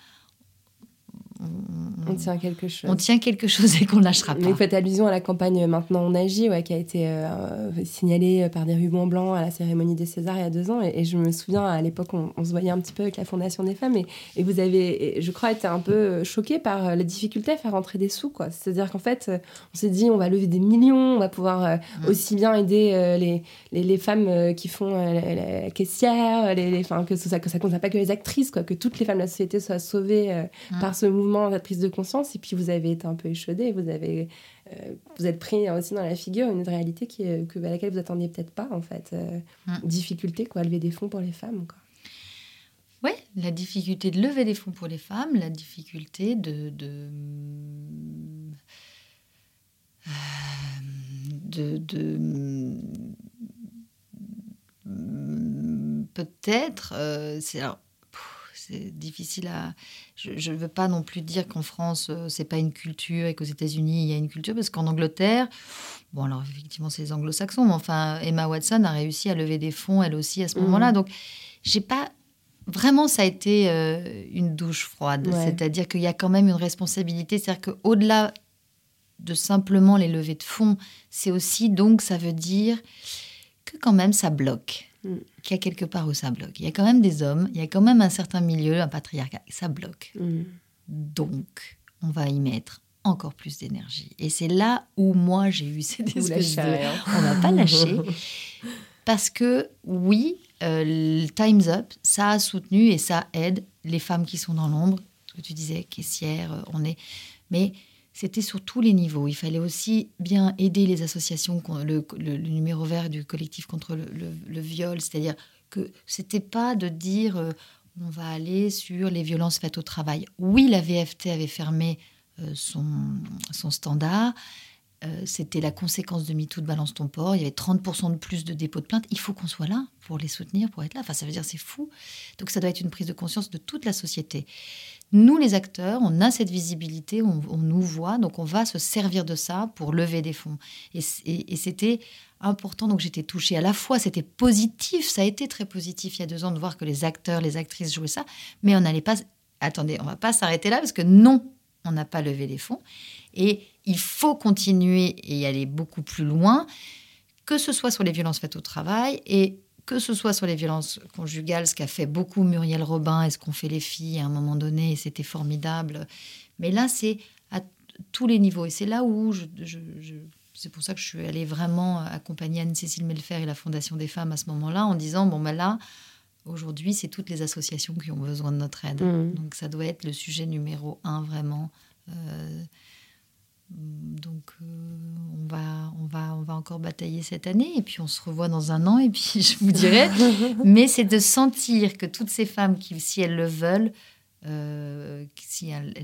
On tient quelque chose. on tient quelque chose et qu'on lâchera Mais pas. vous faites allusion à la campagne Maintenant on agit, ouais, qui a été euh, signalée par des rubans blancs à la cérémonie des Césars il y a deux ans. Et, et je me souviens, à l'époque, on, on se voyait un petit peu avec la Fondation des femmes. Et, et vous avez, je crois, été un peu choqué par euh, la difficulté à faire rentrer des sous. quoi. C'est-à-dire qu'en fait, euh, on s'est dit, on va lever des millions, on va pouvoir euh, aussi bien aider euh, les, les, les femmes euh, qui font euh, la, caissière, les, les, que, ça, que ça concerne pas que les actrices, quoi, que toutes les femmes de la société soient sauvées euh, par ce mouvement, cette prise de conscience. Et puis vous avez été un peu échaudé, vous avez euh, vous êtes pris aussi dans la figure une réalité qui, est- que, à laquelle vous attendiez peut-être pas en fait. Euh, Mm. Difficulté quoi, lever des fonds pour les femmes quoi. Oui, la difficulté de lever des fonds pour les femmes, la difficulté de. de euh, de, de- peut-être euh, c'est alors, c'est difficile à je ne veux pas non plus dire qu'en France euh, c'est pas une culture et qu'aux États-Unis il y a une culture parce qu'en Angleterre bon alors effectivement c'est les anglo-saxons mais enfin Emma Watson a réussi à lever des fonds elle aussi à ce Mhm. moment-là donc j'ai pas Vraiment, ça a été euh, une douche froide. Ouais. C'est-à-dire qu'il y a quand même une responsabilité. C'est-à-dire qu'au-delà de simplement les levées de fonds, c'est aussi, donc, ça veut dire que quand même ça bloque. Mm. Qu'il y a quelque part où ça bloque. Il y a quand même des hommes, il y a quand même un certain milieu, un patriarcat, ça bloque. Mm. Donc, on va y mettre encore plus d'énergie. Et c'est là où moi j'ai eu cette espèce de... On va pas lâcher. Parce que oui, euh, le Time's Up, ça a soutenu et ça aide les femmes qui sont dans l'ombre. Ce que tu disais, caissière, euh, on est... Mais c'était sur tous les niveaux. Il fallait aussi bien aider les associations, le, le- numéro vert du collectif contre le viol, c'est-à-dire que c'était pas de dire euh, on va aller sur les violences faites au travail. Oui, la VFT avait fermé euh, son, son standard. Euh, c'était la conséquence de MeToo de Balance ton port. Il y avait 30% de plus de dépôts de plainte. Il faut qu'on soit là pour les soutenir, pour être là. Enfin, ça veut dire c'est fou. Donc ça doit être une prise de conscience de toute la société. Nous, les acteurs, on a cette visibilité, on, nous voit, donc on va se servir de ça pour lever des fonds. Et, et c'était important. Donc j'étais touchée. À la fois, c'était positif, ça a été très positif il y a deux ans de voir que les acteurs, les actrices jouaient ça, mais on n'allait pas. Attendez, on va pas s'arrêter là parce que non, on n'a pas levé les fonds. Et il faut continuer et aller beaucoup plus loin, que ce soit sur les violences faites au travail et que ce soit sur les violences conjugales, ce qu'a fait beaucoup Muriel Robin et ce qu'ont fait les filles à un moment donné, et c'était formidable. Mais là, c'est à tous les niveaux. Et c'est là où je, c'est pour ça que je suis allée vraiment accompagner Anne-Cécile Melfer et la Fondation des femmes à ce moment-là, en disant, bon, ben là, aujourd'hui, c'est toutes les associations qui ont besoin de notre aide. Mmh. Donc ça doit être le sujet numéro un, vraiment. Euh, donc euh, on, va, on, va, on va encore batailler cette année et puis on se revoit dans un an et puis je vous dirai. Mais c'est de sentir que toutes ces femmes qui, si elles le veulent, euh, si elles,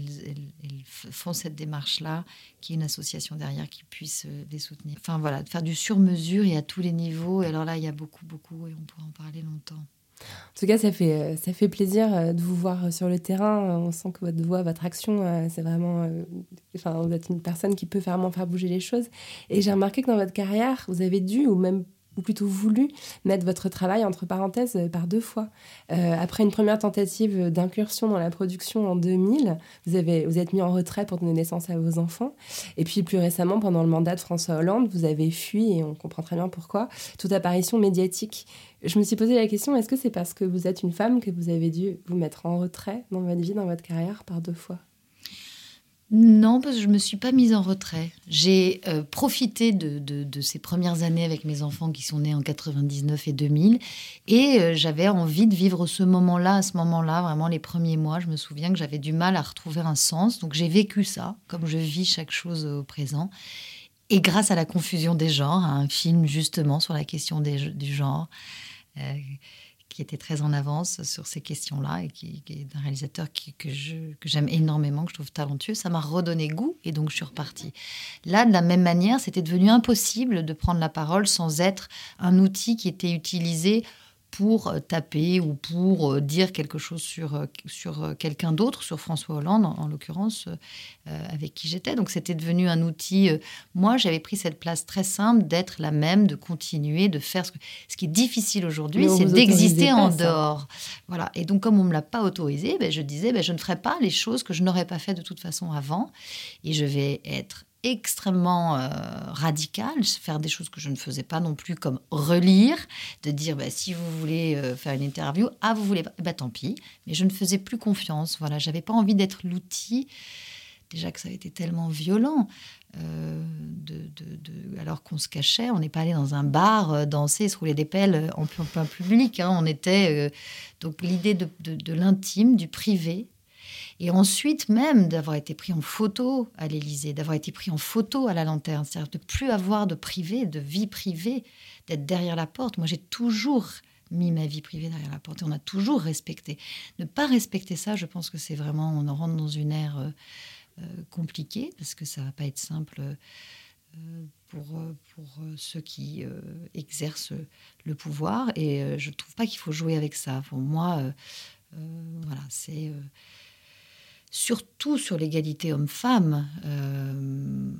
font cette démarche-là, qu'il y ait une association derrière qui puisse euh, les soutenir. Enfin voilà, de faire du sur-mesure et à tous les niveaux. Et alors là, il y a beaucoup, beaucoup et on pourra en parler longtemps. En tout cas, ça fait, euh, ça fait plaisir euh, de vous voir euh, sur le terrain. On sent que votre voix, votre action, c'est vraiment. Enfin, vous êtes une personne qui peut vraiment faire bouger les choses. Et j'ai remarqué que dans votre carrière, vous avez dû, ou même ou plutôt voulu mettre votre travail entre parenthèses par deux fois. après une première tentative d'incursion dans la production en 2000, vous, avez, vous êtes mis en retrait pour donner naissance à vos enfants. Et puis plus récemment, pendant le mandat de François Hollande, vous avez fui, et on comprend très bien pourquoi, toute apparition médiatique je me suis posé la question, est-ce que c'est parce que vous êtes une femme que vous avez dû vous mettre en retrait dans votre vie, dans votre carrière, par deux fois? Non, parce que je ne me suis pas mise en retrait. J'ai euh, profité de, ces premières années avec mes enfants qui sont nés en 99 et 2000. Et euh, j'avais envie de vivre ce moment-là, à ce moment-là, vraiment les premiers mois. Je me souviens que j'avais du mal à retrouver un sens. Donc j'ai vécu ça, comme je vis chaque chose au présent. Et grâce à la confusion des genres, à un film justement sur la question du genre, euh, qui était très en avance sur ces questions-là et qui, est un réalisateur que, j'aime énormément, que je trouve talentueux. Ça m'a redonné goût et donc je suis repartie. Là, de la même manière, c'était devenu impossible de prendre la parole sans être un outil qui était utilisé pour euh, taper ou pour euh, dire quelque chose sur, euh, sur quelqu'un d'autre, sur François Hollande en, l'occurrence, avec qui j'étais. Donc c'était devenu un outil. moi, j'avais pris cette place très simple d'être la même, de continuer, de faire ce, que, ce qui est difficile aujourd'hui, c'est d'exister en dehors. Voilà. Et donc comme on me l'a pas autorisé, ben, je disais, ben, je ne ferai pas les choses que je n'aurais pas fait de toute façon avant, et je vais être extrêmement euh, radical, faire des choses que je ne faisais pas non plus, comme relire, de dire bah, si vous voulez euh, faire une interview, ah vous voulez pas, bah, tant pis, mais je ne faisais plus confiance. Voilà, j'avais pas envie d'être l'outil. Déjà que ça a été tellement violent, euh, de, alors qu'on se cachait, on n'est pas allé dans un bar danser, se rouler des pelles en plein, public. Hein. on était donc l'idée de l'intime, du privé, et ensuite, même d'avoir été pris en photo à l'Élysée, d'avoir été pris en photo à la lanterne, c'est-à-dire de plus avoir de privé, de vie privée, d'être derrière la porte. Moi, j'ai toujours mis ma vie privée derrière la porte et on a toujours respecté. Ne pas respecter ça, je pense que c'est vraiment, on rentre dans une ère euh, euh, compliquée parce que ça va pas être simple. Euh, pour, pour ceux qui exercent le pouvoir. Et je ne trouve pas qu'il faut jouer avec ça. Pour moi, voilà, c'est surtout sur l'égalité homme-femme. Euh,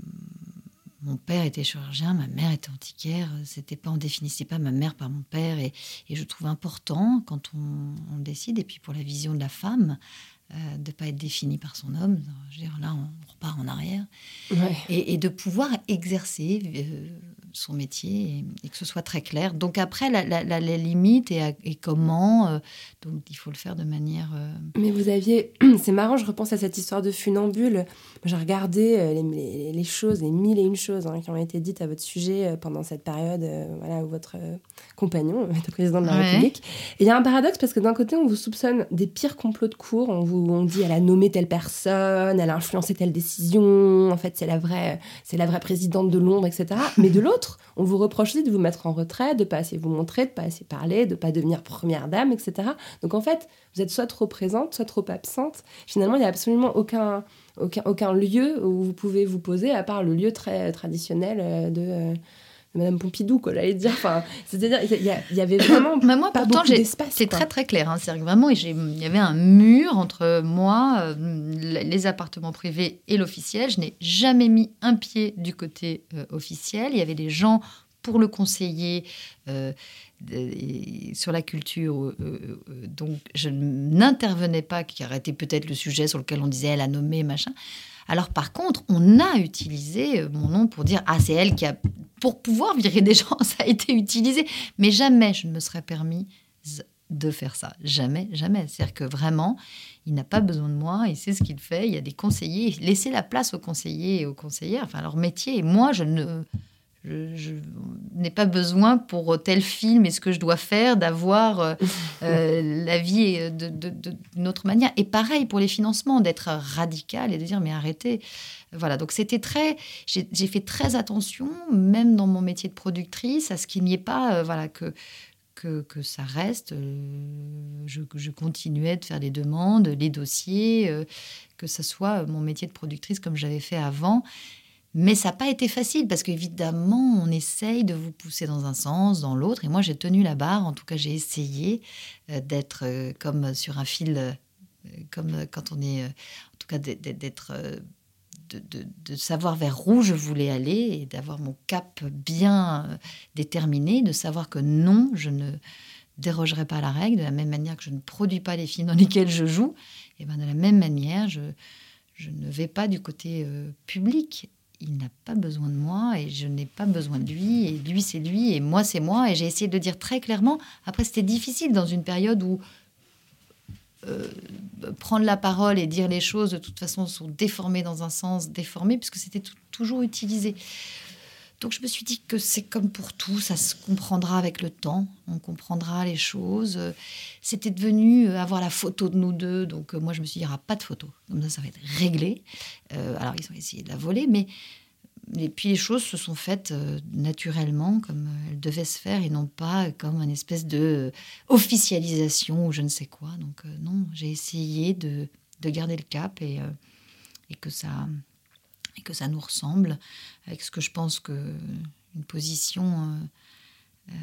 mon père était chirurgien, ma mère était antiquaire. C'était pas, on définissait pas ma mère par mon père, et, je trouve important quand on, décide. Et puis pour la vision de la femme, euh, de ne pas être définie par son homme. Je veux dire, là, on repart en arrière. Et, de pouvoir exercer euh, son métier et, que ce soit très clair. Donc après, la, la, limite et, et comment, euh, donc il faut le faire de manière... Euh, Mais vous aviez... C'est marrant, je repense à cette histoire de funambule. J'ai regardé euh, les, les, choses, les mille et une choses hein, qui ont été dites à votre sujet pendant cette période voilà, où votre compagnon était président de la République. Et il y a un paradoxe parce que d'un côté, on vous soupçonne des pires complots de cours. On vous on dit elle a nommé telle personne, elle a influencé telle décision, en fait c'est la vraie, c'est la vraie présidente de Londres, etc. Mais de l'autre, on vous reproche aussi de vous mettre en retrait, de pas assez vous montrer, de pas assez parler, de pas devenir première dame, etc. Donc en fait, vous êtes soit trop présente, soit trop absente. Finalement, il n'y a absolument aucun, aucun, lieu où vous pouvez vous poser, à part le lieu très traditionnel euh, de, euh, de Madame Pompidou, quoi, j'allais dire. Enfin, c'est-à-dire, il y, avait vraiment Mais moi, pas pourtant, c'est très très clair. Hein. Que vraiment, il y avait un mur entre moi, euh, les appartements privés et l'officiel. Je n'ai jamais mis un pied du côté euh, officiel. Il y avait des gens pour le conseiller euh, sur la culture. donc, je n'intervenais pas, qui arrêtait peut-être le sujet sur lequel on disait elle a nommé, machin. Alors, par contre, on a utilisé euh, mon nom pour dire ah, c'est elle qui a. Pour pouvoir virer des gens, ça a été utilisé. Mais jamais je ne me serais permis de faire ça. Jamais, jamais. C'est-à-dire que vraiment, il n'a pas besoin de moi, il sait ce qu'il fait, il y a des conseillers. Laissez la place aux conseillers et aux conseillères, enfin leur métier. Moi, je ne. Je, je n'ai pas besoin pour tel film et ce que je dois faire d'avoir euh, euh, la vie de- de- de- d'une autre manière. Et pareil pour les financements, d'être radical et de dire mais arrêtez. Voilà, donc c'était très. J'ai fait très attention, même dans mon métier de productrice, à ce qu'il n'y ait pas, euh, voilà, que, que, que ça reste. euh, je, je continuais de faire les demandes, les dossiers, euh, que ce soit mon métier de productrice comme j'avais fait avant. Mais ça n'a pas été facile parce qu'évidemment, on essaye de vous pousser dans un sens, dans l'autre. Et moi, j'ai tenu la barre. En tout cas, j'ai essayé euh, d'être euh, comme sur un fil, euh, comme euh, quand on est, euh, en tout cas, d'être- euh, de, savoir vers où je voulais aller et d'avoir mon cap bien euh, déterminé, de savoir que non, je ne dérogerai pas à la règle, de la même manière que je ne produis pas les films dans lesquels je joue, et ben de la même manière, je, je ne vais pas du côté euh, public. Il n'a pas besoin de moi et je n'ai pas besoin de lui. Et lui, c'est lui et moi, c'est moi. Et j'ai essayé de dire très clairement. Après, c'était difficile dans une période où euh, prendre la parole et dire les choses de toute façon sont déformées dans un sens déformé puisque c'était tou- toujours utilisé. Donc je me suis dit que c'est comme pour tout, ça se comprendra avec le temps, on comprendra les choses. C'était devenu euh, avoir la photo de nous deux, donc euh, moi je me suis dit il n'y aura pas de photo, comme ça ça va être réglé. Euh, alors ils ont essayé de la voler, mais puis les choses se sont faites naturellement comme elles devaient se faire et non pas comme une espèce de officialisation ou je ne sais quoi. Donc non, j'ai essayé de, de garder le cap et que ça et que ça nous ressemble avec ce que je pense que une position euh, euh,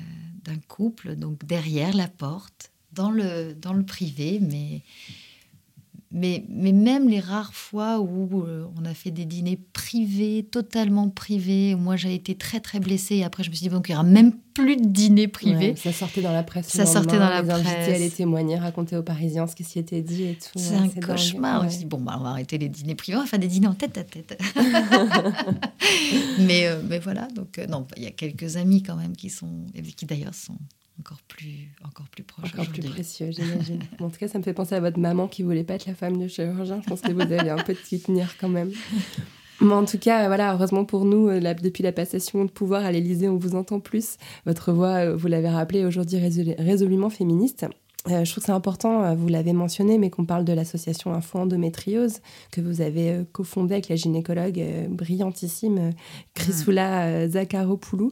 d'un couple, donc derrière la porte, dans le, dans le privé, mais, mais, mais même les rares fois où euh, on a fait des dîners privés, totalement privés, où moi j'ai été très très blessée, et après je me suis dit, bon, il n'y aura même plus de dîner privé. Ouais, ça sortait dans la presse. Ça sortait dans la les invités presse. allaient témoigner, raconter aux Parisiens ce qui s'y était dit et tout. C'est un cauchemar. On Ouais. se dit, bon, bah, on va arrêter les dîners privés, on va faire des dîners en tête à tête. mais, euh, mais voilà, donc euh, non, il y a quelques amis quand même qui sont, qui d'ailleurs sont encore plus, encore plus proches Encore plus précieux, j'imagine. En tout cas, ça me fait penser à votre maman qui voulait pas être la femme du chirurgien. Je pense que vous avez un peu de s'y tenir quand même. Mais en tout cas, voilà, heureusement pour nous, euh, la- depuis la passation de pouvoir à l'Élysée, on vous entend plus. Votre voix, euh, vous l'avez rappelé, aujourd'hui résolu- résolument féministe. Euh, je trouve que c'est important, euh, vous l'avez mentionné, mais qu'on parle de l'association Info Endométriose que vous avez euh, cofondée avec la gynécologue euh, brillantissime Chrysoula Zakharopoulou.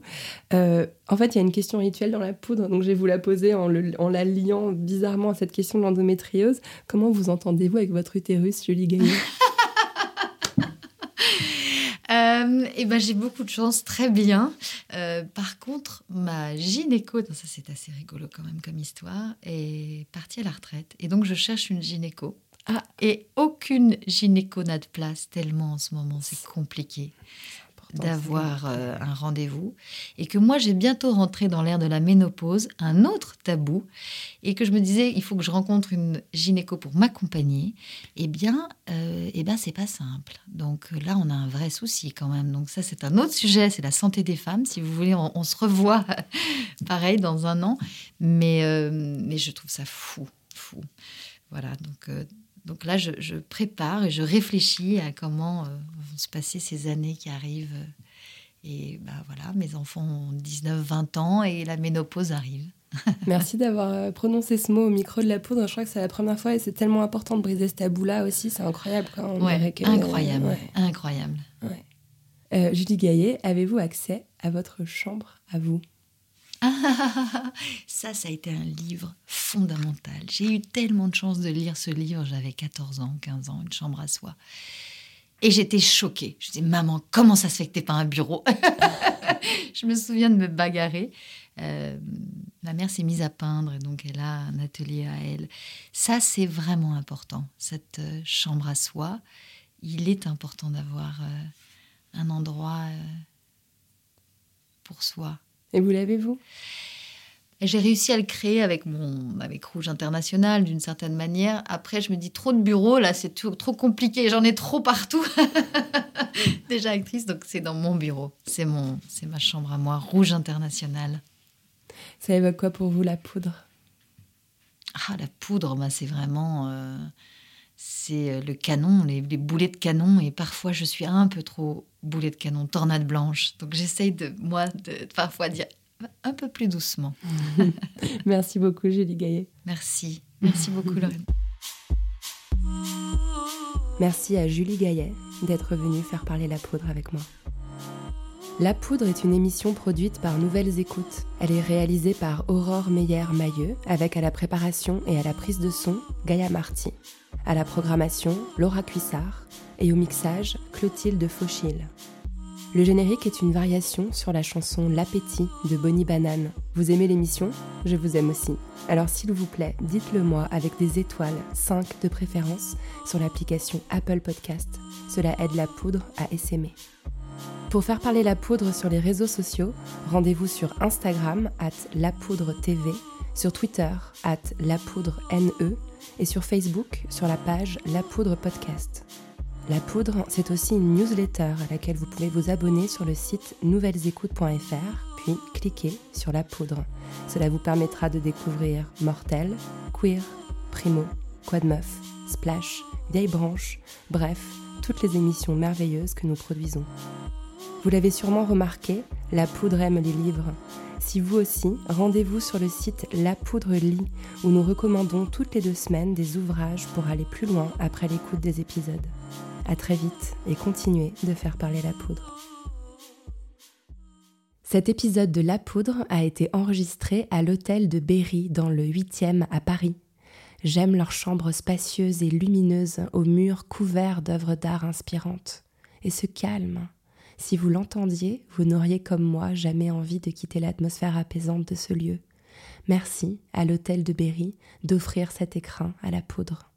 Euh, en fait, il y a une question rituelle dans la poudre, donc je vais vous la poser en, le- en la liant bizarrement à cette question de l'endométriose. Comment vous entendez-vous avec votre utérus, Julie Gaillot Euh, et ben, j'ai beaucoup de chance, très bien. Euh, par contre, ma gynéco, non, ça c'est assez rigolo quand même comme histoire, est partie à la retraite. Et donc, je cherche une gynéco. Ah. Et aucune gynéco n'a de place, tellement en ce moment c'est compliqué d'avoir euh, un rendez-vous. Et que moi, j'ai bientôt rentré dans l'ère de la ménopause, un autre tabou. Et que je me disais, il faut que je rencontre une gynéco pour m'accompagner. Eh bien, euh, eh ben, c'est pas simple. Donc là, on a un vrai souci quand même. Donc ça, c'est un autre sujet, c'est la santé des femmes. Si vous voulez, on, on se revoit pareil dans un an. Mais, euh, mais je trouve ça fou, fou. Voilà, donc, donc là, je, je prépare et je réfléchis à comment euh, vont se passer ces années qui arrivent. Et ben voilà, mes enfants ont 19, 20 ans et la ménopause arrive. Merci d'avoir euh, prononcé ce mot au micro de la poudre. Je crois que c'est la première fois et c'est tellement important de briser ce tabou-là aussi. C'est incroyable. On Ouais, que- incroyable, ouais. incroyable. Euh, Julie Gaillet, avez-vous accès à votre chambre à vous? ça, ça a été un livre fondamental. J'ai eu tellement de chance de lire ce livre. J'avais 14 ans, 15 ans, une chambre à soi. Et j'étais choquée. Je dis, maman, comment ça se fait que t'es pas un bureau? Je me souviens de me bagarrer. Euh, ma mère s'est mise à peindre, et donc elle a un atelier à elle. Ça, c'est vraiment important, cette euh, chambre à soi. Il est important d'avoir euh, un endroit pour soi. Et vous l'avez, vous? J'ai réussi à le créer avec mon avec Rouge International d'une certaine manière. Après, je me dis trop de bureaux là, c'est trop compliqué. J'en ai trop partout. Déjà actrice, donc c'est dans mon bureau. C'est mon c'est ma chambre à moi, Rouge International. Ça évoque quoi pour vous, la poudre? Ah, la poudre, bah, c'est vraiment euh, c'est euh, le canon, les, les boulets de canon. Et parfois, je suis un peu trop boulet de canon, tornade blanche. Donc, j'essaye de moi de parfois dire un peu plus doucement. Merci beaucoup, Julie Gaillet. Merci, merci beaucoup, Lorraine. Merci à Julie Gaillet d'être venue faire parler la poudre avec moi. La Poudre est une émission produite par Nouvelles Écoutes. Elle est réalisée par Aurore Meyer-Mailleux, avec à la préparation et à la prise de son Gaïa Marty. À la programmation, Laura Cuissard. Et au mixage, Clotilde Fauchil. Le générique est une variation sur la chanson L'appétit de Bonnie Banane. Vous aimez l'émission? Je vous aime aussi. Alors s'il vous plaît, dites-le moi avec des étoiles, 5 de préférence, sur l'application Apple Podcast. Cela aide la poudre à essaimer. Pour faire parler la poudre sur les réseaux sociaux, rendez-vous sur Instagram at lapoudre.tv, sur Twitter at lapoudre.ne et sur Facebook sur la page La Poudre Podcast. La Poudre, c'est aussi une newsletter à laquelle vous pouvez vous abonner sur le site nouvellesécoutes.fr, puis cliquer sur La Poudre. Cela vous permettra de découvrir Mortel, Queer, Primo, Quad Meuf, Splash, Vieille Branche, bref, toutes les émissions merveilleuses que nous produisons. Vous l'avez sûrement remarqué, La Poudre aime les livres. Si vous aussi, rendez-vous sur le site La Poudre Lit, où nous recommandons toutes les deux semaines des ouvrages pour aller plus loin après l'écoute des épisodes. À très vite et continuez de faire parler la poudre. Cet épisode de La Poudre a été enregistré à l'hôtel de Berry dans le 8e à Paris. J'aime leurs chambres spacieuses et lumineuses aux murs couverts d'œuvres d'art inspirantes. Et ce calme. Si vous l'entendiez, vous n'auriez comme moi jamais envie de quitter l'atmosphère apaisante de ce lieu. Merci à l'hôtel de Berry d'offrir cet écrin à la poudre.